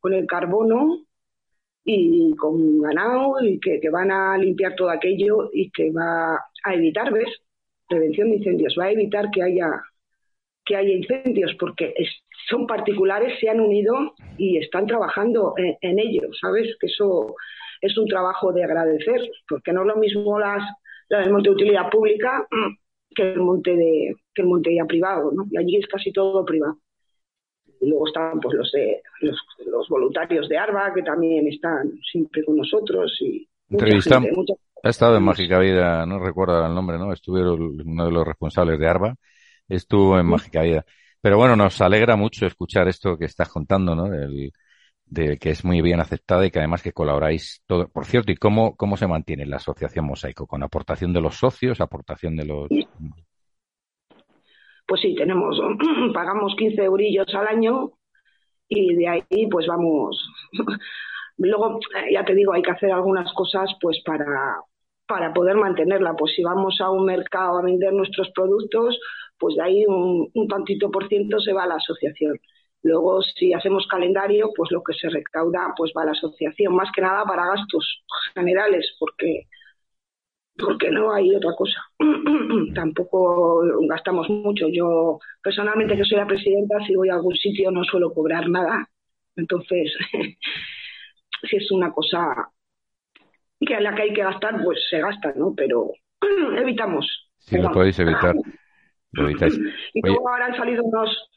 con el carbono y con ganado y que, van a limpiar todo aquello y que va a evitar, ¿ves? Prevención de incendios, va a evitar que haya que haya incendios porque son particulares, se han unido y están trabajando en, en ello, ¿sabes? Que eso es un trabajo de agradecer, porque no es lo mismo las, las monte de utilidad pública que el monte de que el monte ya privado, ¿no? Y allí es casi todo privado. Y luego están pues los de los, voluntarios de ARBA que también están siempre con nosotros y Entrevistamos. Ha estado en Mágica Vida, no recuerdo el nombre, ¿no? Estuve uno de los responsables de ARBA, estuvo en Mágica Vida. Pero bueno, nos alegra mucho escuchar esto que estás contando, ¿no? de que es muy bien aceptada y que además que colaboráis todo. Por cierto, ¿y cómo, cómo se mantiene la asociación Mosaico? ¿Con aportación de los socios, aportación de los...? Pues sí, tenemos, pagamos 15 eurillos al año y de ahí pues vamos... Luego, ya te digo, hay que hacer algunas cosas pues para, para poder mantenerla. Pues si vamos a un mercado a vender nuestros productos, pues de ahí un, un tantito por ciento se va a la asociación. Luego, si hacemos calendario, pues lo que se recauda pues va a la asociación, más que nada para gastos generales, porque porque no hay otra cosa. Tampoco gastamos mucho. Yo personalmente que soy la presidenta, si voy a algún sitio no suelo cobrar nada. Entonces, si es una cosa que a la que hay que gastar, pues se gasta, ¿no? Pero evitamos. Si lo podéis evitar, lo evitáis. Y luego ahora han salido unos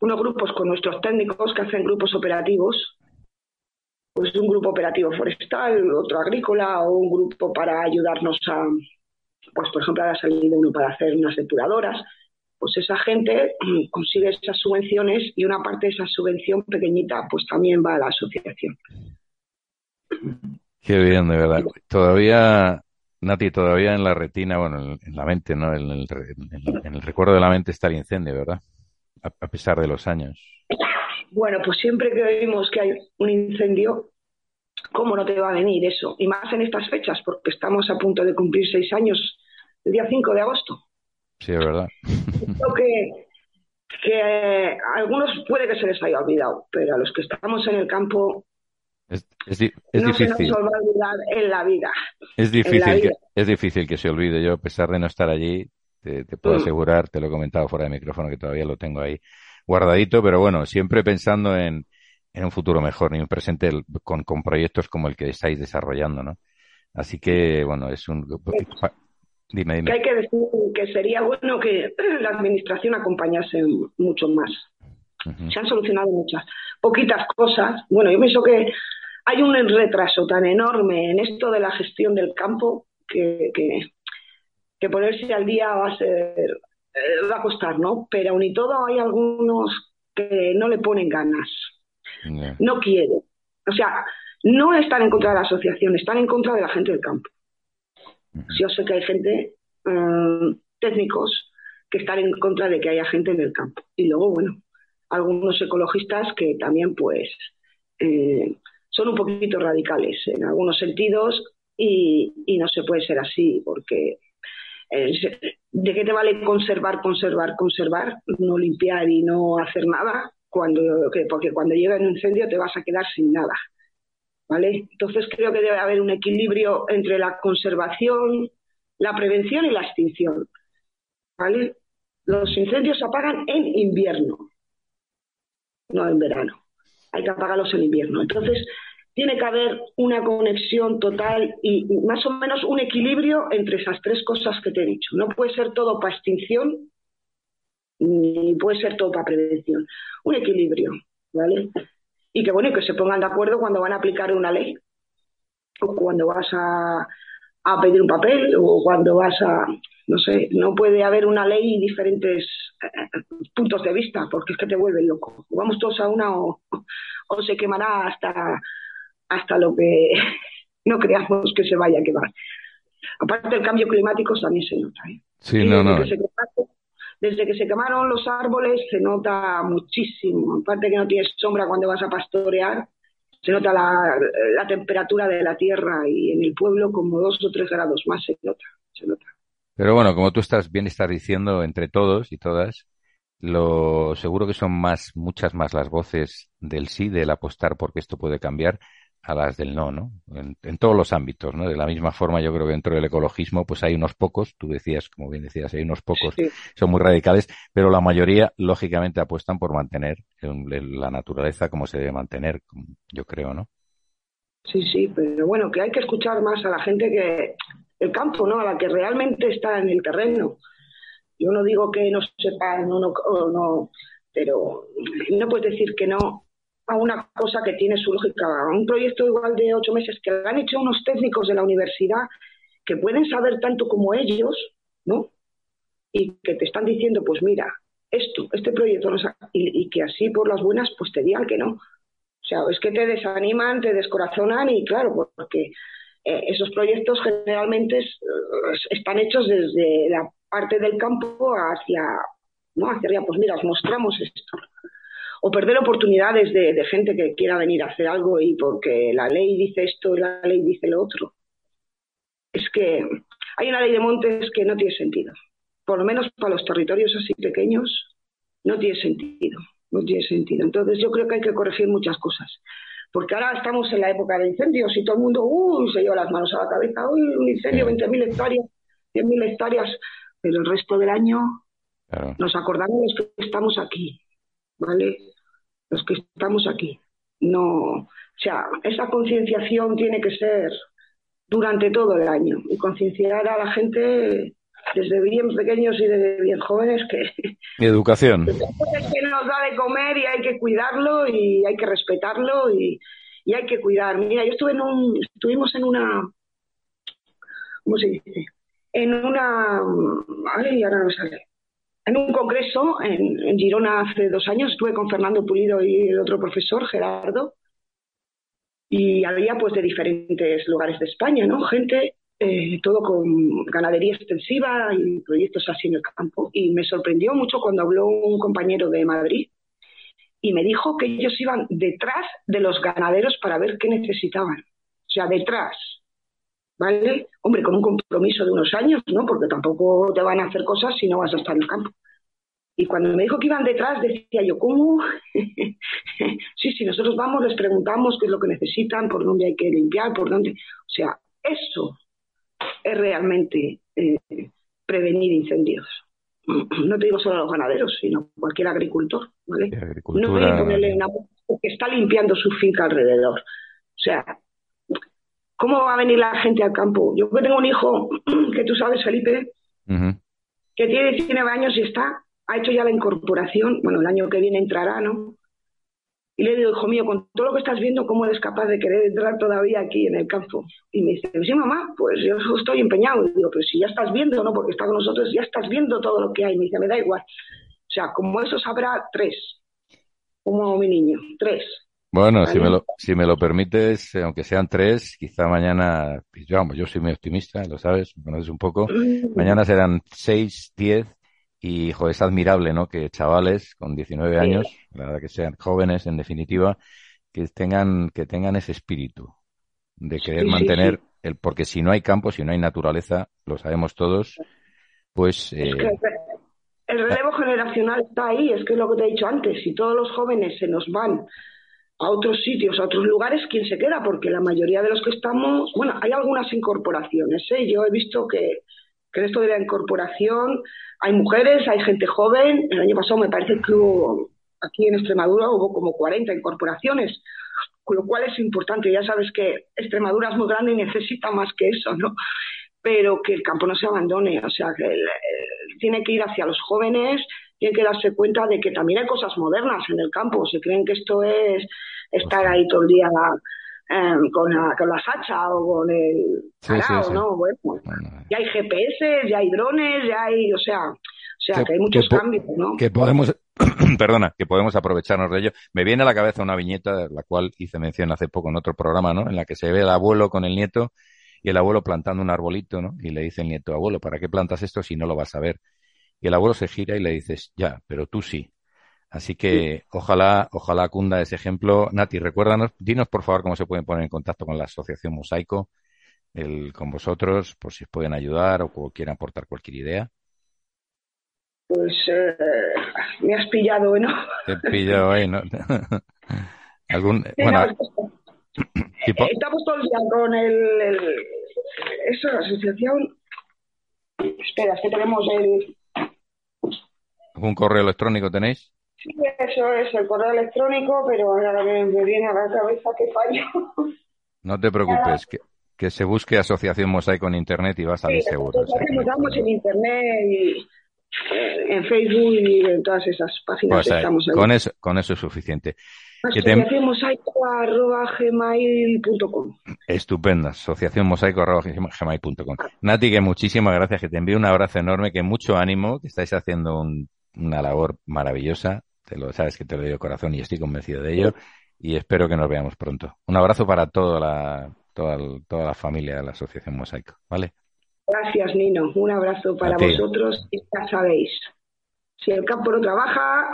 unos grupos con nuestros técnicos que hacen grupos operativos, pues un grupo operativo forestal, otro agrícola o un grupo para ayudarnos a, pues por ejemplo, ahora ha salido uno para hacer unas depuradoras, pues esa gente consigue esas subvenciones y una parte de esa subvención pequeñita pues también va a la asociación. Qué bien, de verdad. Todavía, Nati, todavía en la retina, bueno, en la mente, ¿no? En el, en el recuerdo de la mente está el incendio, ¿verdad? a pesar de los años? Bueno, pues siempre que vemos que hay un incendio, ¿cómo no te va a venir eso? Y más en estas fechas, porque estamos a punto de cumplir seis años el día 5 de agosto. Sí, es verdad. Creo que, que a algunos puede que se les haya olvidado, pero a los que estamos en el campo es, no difícil. se nos va a olvidar en la vida. Es difícil, Que, es difícil que se olvide. Yo, a pesar de no estar allí, te, puedo mm. asegurar, te lo he comentado fuera de micrófono que todavía lo tengo ahí guardadito, pero bueno, siempre pensando en, en un futuro mejor, en un presente con, con proyectos como el que estáis desarrollando, ¿no? Así que, bueno, es un... Dime, dime. Que hay que decir que sería bueno que la administración acompañase mucho más. Se han solucionado muchas, poquitas cosas. Bueno, yo pienso que hay un retraso tan enorme en esto de la gestión del campo que, que, que ponerse al día va a ser, eh, va a costar, ¿no? Pero aún y todo hay algunos que no le ponen ganas, no quieren. O sea, no están en contra de la asociación, están en contra de la gente del campo. Yo sé que hay gente, mm, técnicos, que están en contra de que haya gente en el campo. Y luego, bueno, algunos ecologistas que también, pues, eh, son un poquito radicales en algunos sentidos y, y no se puede ser así, porque eh, ¿de qué te vale conservar, conservar, conservar, no limpiar y no hacer nada? Cuando, porque cuando llega un incendio te vas a quedar sin nada. ¿Vale? Entonces creo que debe haber un equilibrio entre la conservación, la prevención y la extinción. ¿Vale? Los incendios se apagan en invierno, no en verano. Hay que apagarlos en invierno. Entonces, tiene que haber una conexión total y más o menos un equilibrio entre esas tres cosas que te he dicho. No puede ser todo para extinción ni puede ser todo para prevención. Un equilibrio, ¿vale? Y que bueno, que se pongan de acuerdo cuando van a aplicar una ley o cuando vas a, a pedir un papel o cuando vas a, no sé, no puede haber una ley y diferentes eh, puntos de vista porque es que te vuelven loco. Vamos todos a una o, o se quemará hasta hasta lo que no creamos que se vaya a quemar. Aparte del cambio climático también se nota. ¿eh? Sí, no, no. desde que se quemaron los árboles se nota muchísimo. Aparte que no tienes sombra cuando vas a pastorear, se nota la, la temperatura de la tierra y en el pueblo como dos o tres grados más se nota, se nota. Pero bueno, como tú estás bien estás diciendo entre todos y todas, lo seguro que son más, muchas más las voces del sí, del apostar porque esto puede cambiar, a las del no, ¿no? En, todos los ámbitos, ¿no? De la misma forma, yo creo que dentro del ecologismo, pues hay unos pocos, tú decías, como bien decías, hay unos pocos, son muy radicales, pero la mayoría, lógicamente, apuestan por mantener la naturaleza como se debe mantener, yo creo, ¿no? Sí, sí, pero bueno, que hay que escuchar más a la gente que, el campo, ¿no? A la que realmente está en el terreno. Yo no digo que no sepa, no, no, no, pero no puedes decir que no a una cosa que tiene su lógica. Un proyecto igual de ocho meses que lo han hecho unos técnicos de la universidad que pueden saber tanto como ellos, ¿no? Y que te están diciendo, pues mira, esto, este proyecto, y, y que así por las buenas, pues te digan que no. O sea, es que te desaniman, te descorazonan y claro, porque eh, esos proyectos generalmente están hechos desde la parte del campo hacia, ¿no? Hacia arriba, pues mira, os mostramos esto o perder oportunidades de, gente que quiera venir a hacer algo y porque la ley dice esto y la ley dice lo otro. Es que hay una ley de montes que no tiene sentido. Por lo menos para los territorios así pequeños, no tiene sentido. No tiene sentido. Entonces yo creo que hay que corregir muchas cosas. Porque ahora estamos en la época de incendios y todo el mundo uy, se lleva las manos a la cabeza. Uy, un incendio, 20.000 hectáreas, 100.000 hectáreas. Pero el resto del año nos acordamos que estamos aquí. ¿Vale? los que estamos aquí. No, o sea, esa concienciación tiene que ser durante todo el año y concienciar a la gente desde bien pequeños y desde bien jóvenes que educación que nos da de comer y hay que cuidarlo y hay que respetarlo y, y hay que cuidar. Mira, yo estuve en un, estuvimos en una, ¿cómo se dice? En una, ay, ahora no sale en un congreso en, Girona hace dos años, estuve con Fernando Pulido y el otro profesor, Gerardo, y había pues de diferentes lugares de España, ¿no? Gente, eh, todo con ganadería extensiva y proyectos así en el campo. Y me sorprendió mucho cuando habló un compañero de Madrid y me dijo que ellos iban detrás de los ganaderos para ver qué necesitaban. O sea, detrás. ¿Vale? Hombre, con un compromiso de unos años, ¿no? Porque tampoco te van a hacer cosas si no vas a estar en el campo. Y cuando me dijo que iban detrás, decía yo, ¿cómo? sí, sí, nosotros vamos, les preguntamos qué es lo que necesitan, por dónde hay que limpiar, por dónde. O sea, eso es realmente eh, prevenir incendios. No te digo solo a los ganaderos, sino cualquier agricultor, ¿vale? No voy a ponerle una que está limpiando su finca alrededor. O sea, ¿Cómo va a venir la gente al campo? Yo que tengo un hijo, que tú sabes, Felipe, que tiene 19 años y está, ha hecho ya la incorporación, bueno, el año que viene entrará, ¿no? Y le digo, hijo mío, con todo lo que estás viendo, ¿cómo eres capaz de querer entrar todavía aquí en el campo? Y me dice, sí, mamá, pues yo estoy empeñado. Y digo, pero si ya estás viendo, ¿no? Porque está con nosotros, ya estás viendo todo lo que hay. Me dice, me da igual. O sea, como eso sabrá tres, como mi niño, tres. Bueno, si me, lo, si me lo permites, eh, aunque sean tres, quizá mañana, pues, yo, yo soy muy optimista, lo sabes, me conoces un poco. Mm. Mañana serán seis, diez, y joder, es admirable, ¿no? Que chavales con 19 años, la verdad que sean jóvenes en definitiva, que tengan, que tengan ese espíritu de querer mantener el, porque si no hay campo, si no hay naturaleza, lo sabemos todos, pues... Eh, el relevo generacional está ahí, es que es lo que te he dicho antes, si todos los jóvenes se nos van a otros sitios, a otros lugares, ¿quién se queda? Porque la mayoría de los que estamos, bueno, hay algunas incorporaciones, ¿eh? yo he visto que, que en esto de la incorporación hay mujeres, hay gente joven, el año pasado me parece que hubo, aquí en Extremadura hubo como 40 incorporaciones, con lo cual es importante, ya sabes que Extremadura es muy grande y necesita más que eso, ¿no? Pero que el campo no se abandone, o sea, que tiene que ir hacia los jóvenes, tiene que darse cuenta de que también hay cosas modernas en el campo. Se creen que esto es estar ahí todo el día em, con, la, con la sacha o con el arao, ¿no? Bueno, ya hay GPS, ya hay drones, ya hay, o sea, o sea, que, hay muchos cambios, ¿no? Que podemos, perdona, que podemos aprovecharnos de ello. Me viene a la cabeza una viñeta, de la cual hice mención hace poco en otro programa, ¿no? En la que se ve el abuelo con el nieto y el abuelo plantando un arbolito, ¿no? Y le dice el nieto, abuelo, ¿para qué plantas esto si no lo vas a ver? Y el abuelo se gira y le dices, ya, pero tú sí. Así que ojalá, ojalá cunda ese ejemplo. Nati, recuérdanos, dinos por favor cómo se pueden poner en contacto con la Asociación Mosaico, el, con vosotros, por si os pueden ayudar o quieren aportar cualquier idea. Pues eh, me has pillado, ¿no? Te he pillado ahí, ¿no? ¿Algún, bueno, Estamos todo el día con el, el esa asociación. Espera, es que tenemos el. ¿Algún correo electrónico tenéis? Sí, eso es el correo electrónico, pero ahora me, viene a la cabeza que fallo. No te preocupes, que, que se busque Asociación Mosaico en Internet y va a salir sí, seguro. Estamos en Internet y en Facebook y en todas esas páginas pues que estamos ahí. Con eso, con eso es suficiente. Asociación mosaico.gmail.com Estupenda, asociación mosaico.gmail.com Nati, que muchísimas gracias, que te envío un abrazo enorme, que mucho ánimo, que estáis haciendo una labor maravillosa, te lo sabes que te lo digo corazón y estoy convencido de ello, y espero que nos veamos pronto. Un abrazo para toda la, toda, toda la familia de la Asociación Mosaico, ¿vale? Gracias, Nino. Un abrazo para vosotros ya sabéis, si el campo no trabaja,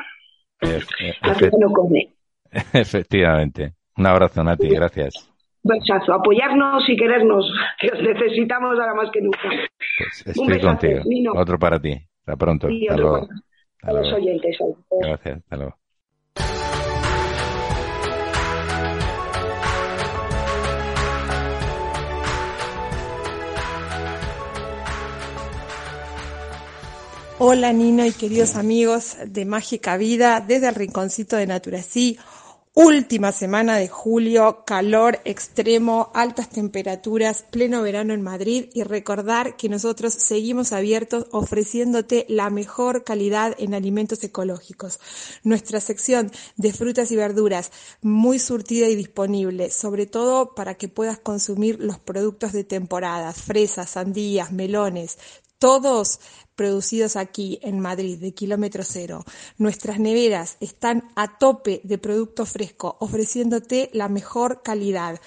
eh, la gente no come. Efectivamente. Un abrazo, Nati. Gracias. Un besazo. Apoyarnos y querernos, que os necesitamos ahora más que nunca. Pues estoy contigo. Otro para ti. Hasta pronto. hasta luego. Hasta los oyentes. Gracias. Hasta luego. Hola Nino y queridos amigos de Mágica Vida desde el Rinconcito de Naturasí. Última semana de julio, calor extremo, altas temperaturas, pleno verano en Madrid y recordar que nosotros seguimos abiertos ofreciéndote la mejor calidad en alimentos ecológicos. Nuestra sección de frutas y verduras muy surtida y disponible, sobre todo para que puedas consumir los productos de temporada, fresas, sandías, melones, todos producidos aquí en Madrid, de kilómetro cero. Nuestras neveras están a tope de producto fresco, ofreciéndote la mejor calidad.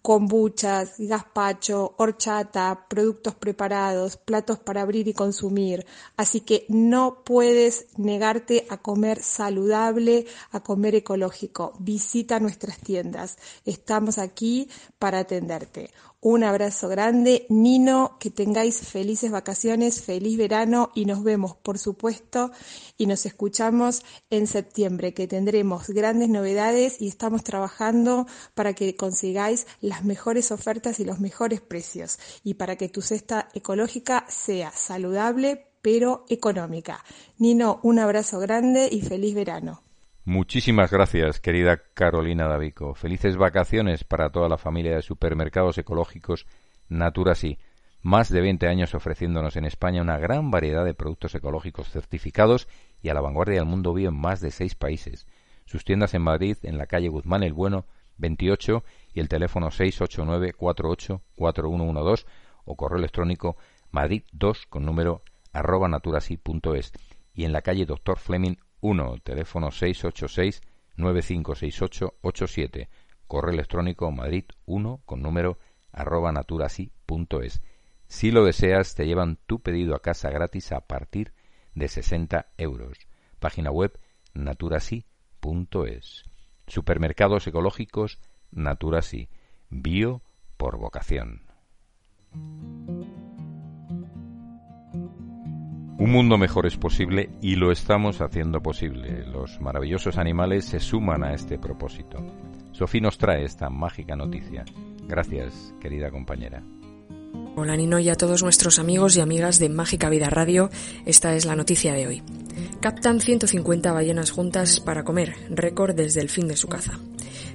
Kombuchas, gazpacho, horchata, productos preparados, platos para abrir y consumir. Así que no puedes negarte a comer saludable, a comer ecológico. Visita nuestras tiendas. Estamos aquí para atenderte. Un abrazo grande, Nino, que tengáis felices vacaciones, feliz verano y nos vemos, por supuesto, y nos escuchamos en septiembre, que tendremos grandes novedades y estamos trabajando para que consigáis las mejores ofertas y los mejores precios y para que tu cesta ecológica sea saludable pero económica. Nino, un abrazo grande y feliz verano. Muchísimas gracias, querida Carolina Davico. Felices vacaciones para toda la familia de supermercados ecológicos Naturasí. Más de 20 años ofreciéndonos en España una gran variedad de productos ecológicos certificados y a la vanguardia del mundo vivo en más de seis países. Sus tiendas en Madrid, en la calle Guzmán el Bueno, 28 y el teléfono 689 48 4112 o correo electrónico madrid2 con número arroba naturasi.es y en la calle Doctor Fleming 1, teléfono 686-9568-87, correo electrónico madrid1 con número arroba naturasi.es. Si lo deseas, te llevan tu pedido a casa gratis a partir de 60 euros. Página web naturasi.es. Supermercados ecológicos Naturasi. Bio por vocación. Un mundo mejor es posible y lo estamos haciendo posible. Los maravillosos animales se suman a este propósito. Sofía nos trae esta mágica noticia. Gracias, querida compañera. Hola Nino y a todos nuestros amigos y amigas de Mágica Vida Radio. Esta es la noticia de hoy. Captan 150 ballenas juntas para comer, récord desde el fin de su caza.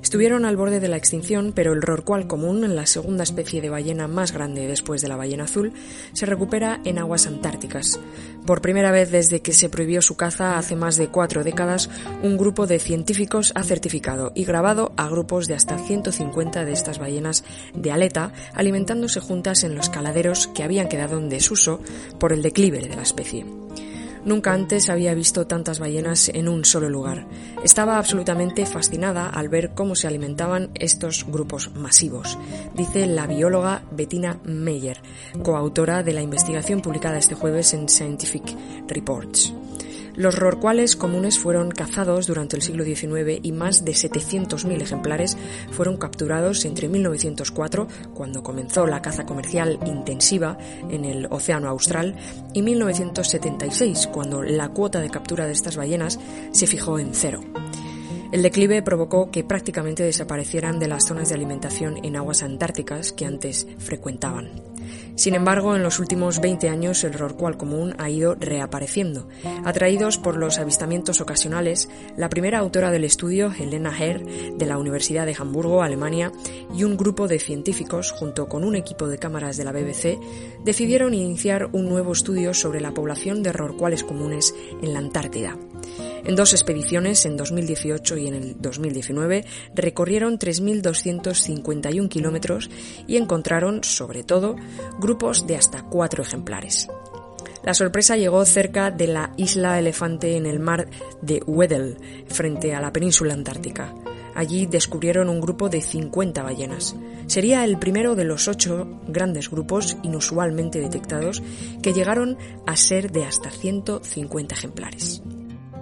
Estuvieron al borde de la extinción, pero el rorcual común, la segunda especie de ballena más grande después de la ballena azul, se recupera en aguas antárticas. Por primera vez desde que se prohibió su caza hace más de cuatro décadas, un grupo de científicos ha certificado y grabado a grupos de hasta 150 de estas ballenas de aleta alimentándose juntas en los caladeros que habían quedado en desuso por el declive de la especie. Nunca antes había visto tantas ballenas en un solo lugar. Estaba absolutamente fascinada al ver cómo se alimentaban estos grupos masivos, dice la bióloga Bettina Meyer, coautora de la investigación publicada este jueves en Scientific Reports. Los rorcuales comunes fueron cazados durante el siglo XIX y más de 700.000 ejemplares fueron capturados entre 1904, cuando comenzó la caza comercial intensiva en el Océano Austral, y 1976, cuando la cuota de captura de estas ballenas se fijó en cero. El declive provocó que prácticamente desaparecieran de las zonas de alimentación en aguas antárticas que antes frecuentaban. Sin embargo, en los últimos 20 años el rorcual común ha ido reapareciendo. Atraídos por los avistamientos ocasionales, la primera autora del estudio, Helena Herr, de la Universidad de Hamburgo, Alemania, y un grupo de científicos, junto con un equipo de cámaras de la BBC, decidieron iniciar un nuevo estudio sobre la población de rorcuales comunes en la Antártida. En dos expediciones, en 2018 y en el 2019, recorrieron 3.251 kilómetros y encontraron, sobre todo, grupos de hasta cuatro ejemplares. La sorpresa llegó cerca de la isla Elefante en el mar de Weddell, frente a la península antártica. Allí descubrieron un grupo de 50 ballenas. Sería el primero de los ocho grandes grupos inusualmente detectados que llegaron a ser de hasta 150 ejemplares.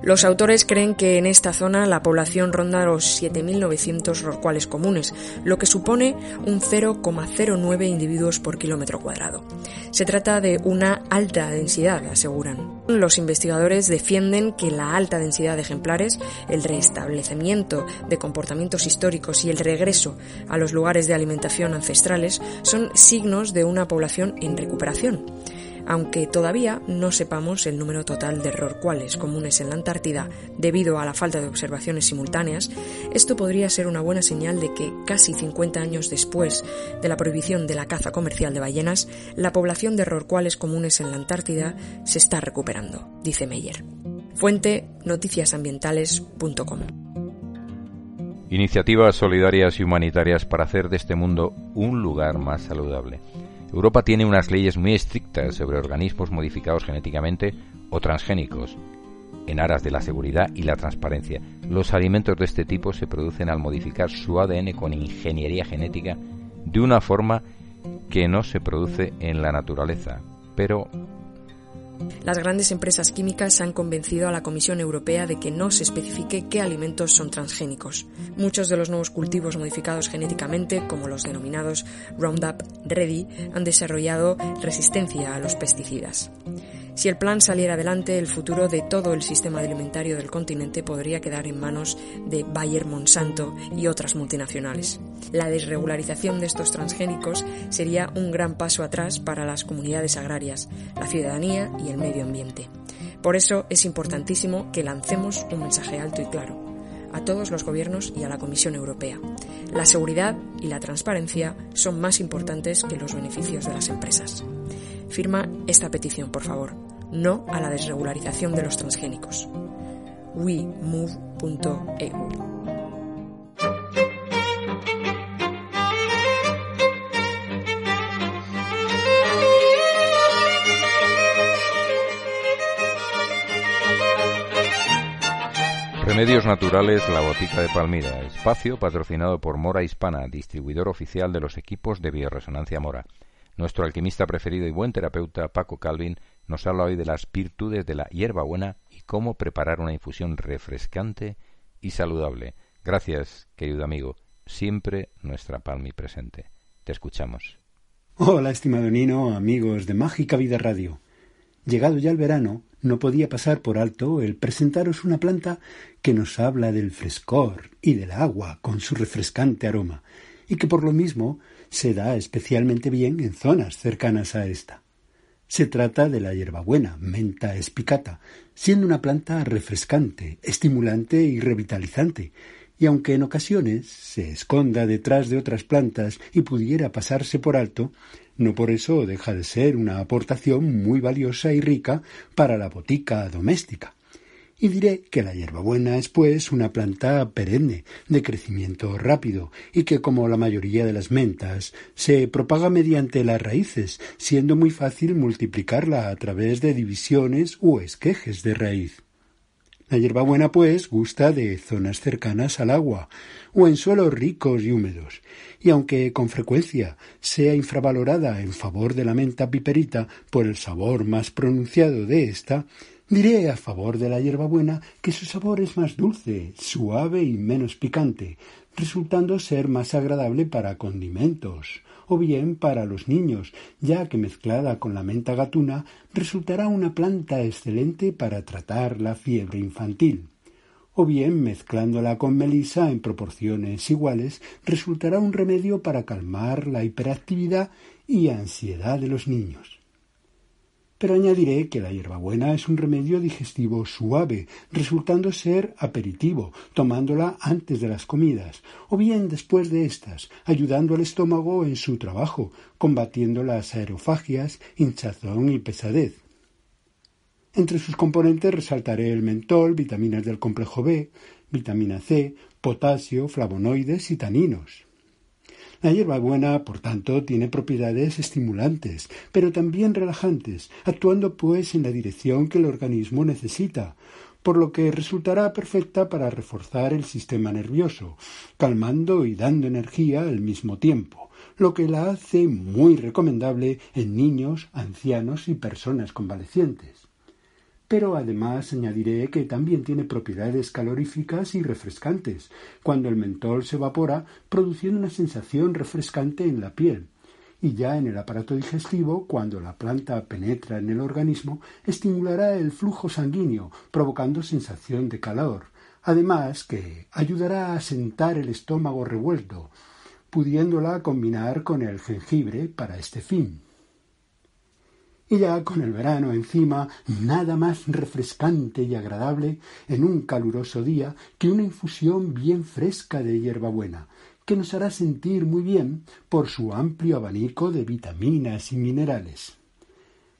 Los autores creen que en esta zona la población ronda los 7.900 rorcuales comunes, lo que supone un 0,09 individuos por kilómetro cuadrado. Se trata de una alta densidad, aseguran. Los investigadores defienden que la alta densidad de ejemplares, el restablecimiento de comportamientos históricos y el regreso a los lugares de alimentación ancestrales son signos de una población en recuperación aunque todavía no sepamos el número total de rorcuales comunes en la Antártida debido a la falta de observaciones simultáneas, esto podría ser una buena señal de que casi 50 años después de la prohibición de la caza comercial de ballenas, la población de rorcuales comunes en la Antártida se está recuperando, dice Meyer. Fuente noticiasambientales.com. Iniciativas solidarias y humanitarias para hacer de este mundo un lugar más saludable. Europa tiene unas leyes muy estrictas sobre organismos modificados genéticamente o transgénicos, en aras de la seguridad y la transparencia. Los alimentos de este tipo se producen al modificar su ADN con ingeniería genética de una forma que no se produce en la naturaleza, pero las grandes empresas químicas han convencido a la Comisión Europea de que no se especifique qué alimentos son transgénicos. Muchos de los nuevos cultivos modificados genéticamente, como los denominados Roundup Ready, han desarrollado resistencia a los pesticidas. Si el plan saliera adelante, el futuro de todo el sistema alimentario del continente podría quedar en manos de Bayer Monsanto y otras multinacionales. La desregularización de estos transgénicos sería un gran paso atrás para las comunidades agrarias, la ciudadanía y el medio ambiente. Por eso es importantísimo que lancemos un mensaje alto y claro a todos los gobiernos y a la Comisión Europea. La seguridad y la transparencia son más importantes que los beneficios de las empresas. Firma esta petición, por favor. No a la desregularización de los transgénicos. WeMove.eu Remedios Naturales La Botica de Palmira, espacio patrocinado por Mora Hispana, distribuidor oficial de los equipos de bioresonancia Mora. Nuestro alquimista preferido y buen terapeuta, Paco Calvin, nos habla hoy de las virtudes de la hierbabuena y cómo preparar una infusión refrescante y saludable. Gracias, querido amigo. Siempre nuestra palmi presente. Te escuchamos. Hola, estimado Nino, amigos de Mágica Vida Radio. Llegado ya el verano, no podía pasar por alto el presentaros una planta que nos habla del frescor y del agua con su refrescante aroma, y que por lo mismo se da especialmente bien en zonas cercanas a esta. Se trata de la hierbabuena, menta espicata, siendo una planta refrescante, estimulante y revitalizante, y aunque en ocasiones se esconda detrás de otras plantas y pudiera pasarse por alto, no por eso deja de ser una aportación muy valiosa y rica para la botica doméstica. Y diré que la hierbabuena es pues una planta perenne, de crecimiento rápido, y que como la mayoría de las mentas, se propaga mediante las raíces, siendo muy fácil multiplicarla a través de divisiones u esquejes de raíz. La hierbabuena, pues, gusta de zonas cercanas al agua o en suelos ricos y húmedos, y aunque con frecuencia sea infravalorada en favor de la menta piperita por el sabor más pronunciado de ésta, diré a favor de la hierbabuena que su sabor es más dulce, suave y menos picante, resultando ser más agradable para condimentos, o bien para los niños, ya que mezclada con la menta gatuna resultará una planta excelente para tratar la fiebre infantil o bien mezclándola con melisa en proporciones iguales resultará un remedio para calmar la hiperactividad y ansiedad de los niños. Pero añadiré que la hierbabuena es un remedio digestivo suave, resultando ser aperitivo, tomándola antes de las comidas, o bien después de éstas, ayudando al estómago en su trabajo, combatiendo las aerofagias, hinchazón y pesadez. Entre sus componentes resaltaré el mentol, vitaminas del complejo B, vitamina C, potasio, flavonoides y taninos. La hierbabuena, por tanto, tiene propiedades estimulantes, pero también relajantes, actuando pues en la dirección que el organismo necesita, por lo que resultará perfecta para reforzar el sistema nervioso, calmando y dando energía al mismo tiempo, lo que la hace muy recomendable en niños, ancianos y personas convalecientes pero además añadiré que también tiene propiedades caloríficas y refrescantes, cuando el mentol se evapora, produciendo una sensación refrescante en la piel. Y ya en el aparato digestivo, cuando la planta penetra en el organismo, estimulará el flujo sanguíneo, provocando sensación de calor. Además que ayudará a sentar el estómago revuelto, pudiéndola combinar con el jengibre para este fin. Y ya con el verano encima, nada más refrescante y agradable en un caluroso día que una infusión bien fresca de hierbabuena, que nos hará sentir muy bien por su amplio abanico de vitaminas y minerales.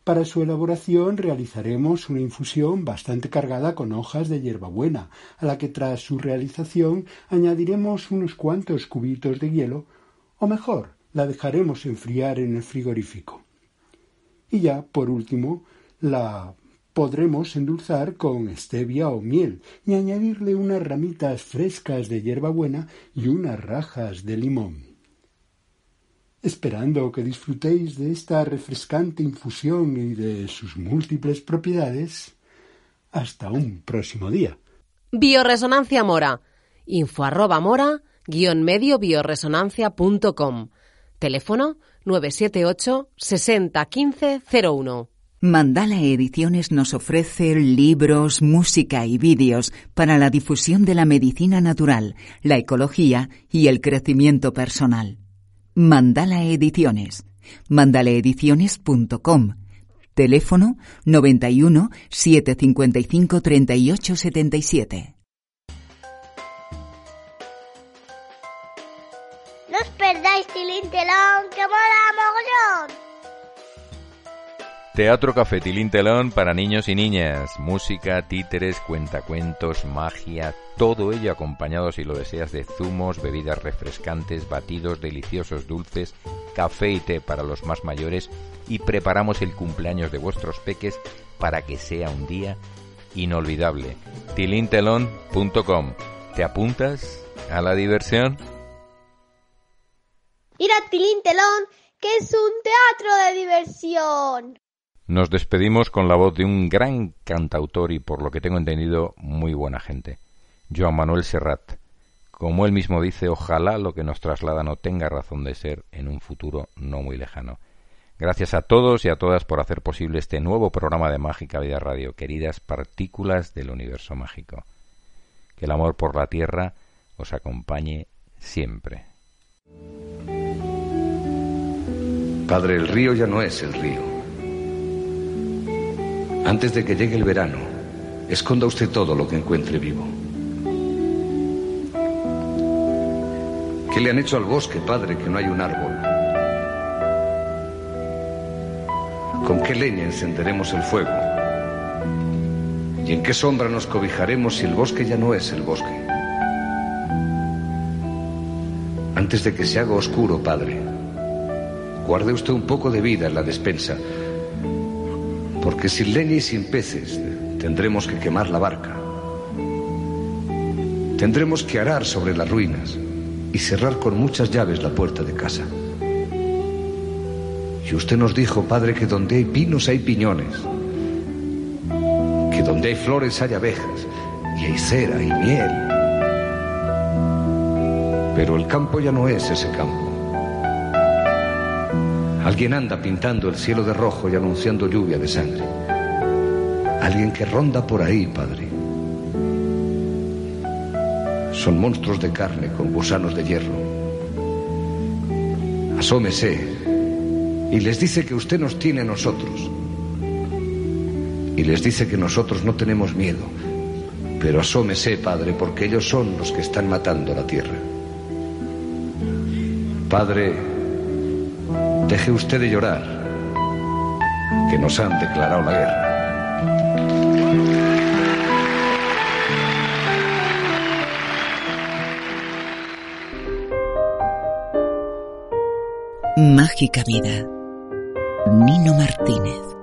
Para su elaboración realizaremos una infusión bastante cargada con hojas de hierbabuena, a la que tras su realización añadiremos unos cuantos cubitos de hielo, o mejor, la dejaremos enfriar en el frigorífico. Y ya, por último, la podremos endulzar con stevia o miel y añadirle unas ramitas frescas de hierbabuena y unas rajas de limón. Esperando que disfrutéis de esta refrescante infusión y de sus múltiples propiedades, hasta un próximo día. Bioresonancia Mora. Info arroba mora guion medio bioresonancia.com. Teléfono 978 60 15 01. Mandala Ediciones nos ofrece libros, música y vídeos para la difusión de la medicina natural, la ecología y el crecimiento personal. Mandala Ediciones. mandalaediciones.com. Teléfono 91 755 38 Tilín Telón, mola mogollón. Teatro Café Tilín Telón para niños y niñas. Música, títeres, cuentacuentos, magia, todo ello acompañado si lo deseas de zumos, bebidas refrescantes, batidos deliciosos dulces, café y té para los más mayores y preparamos el cumpleaños de vuestros peques para que sea un día inolvidable. tilintelón.com. ¿Te apuntas a la diversión? Ir a Tilín Telón, que es un teatro de diversión. Nos despedimos con la voz de un gran cantautor y, por lo que tengo entendido, muy buena gente, Joan Manuel Serrat. Como él mismo dice, ojalá lo que nos traslada no tenga razón de ser en un futuro no muy lejano. Gracias a todos y a todas por hacer posible este nuevo programa de Mágica Vida Radio, queridas partículas del universo mágico. Que el amor por la tierra os acompañe siempre. Padre, el río ya no es el río. Antes de que llegue el verano, esconda usted todo lo que encuentre vivo. ¿Qué le han hecho al bosque, padre, que no hay un árbol? ¿Con qué leña encenderemos el fuego? ¿Y en qué sombra nos cobijaremos si el bosque ya no es el bosque? Antes de que se haga oscuro, padre, guarde usted un poco de vida en la despensa, porque sin leña y sin peces tendremos que quemar la barca. Tendremos que arar sobre las ruinas y cerrar con muchas llaves la puerta de casa. Y usted nos dijo, padre, que donde hay pinos hay piñones, que donde hay flores hay abejas, y hay cera y miel. Pero el campo ya no es ese campo. Alguien anda pintando el cielo de rojo y anunciando lluvia de sangre. Alguien que ronda por ahí, padre son monstruos de carne con gusanos de hierro. Asómese y les dice que usted nos tiene a nosotros. Y les dice que nosotros no tenemos miedo. Pero asómese, Padre, porque ellos son los que están matando la tierra. Padre, deje usted de llorar, que nos han declarado la guerra. Mágica Vida. Nino Martínez.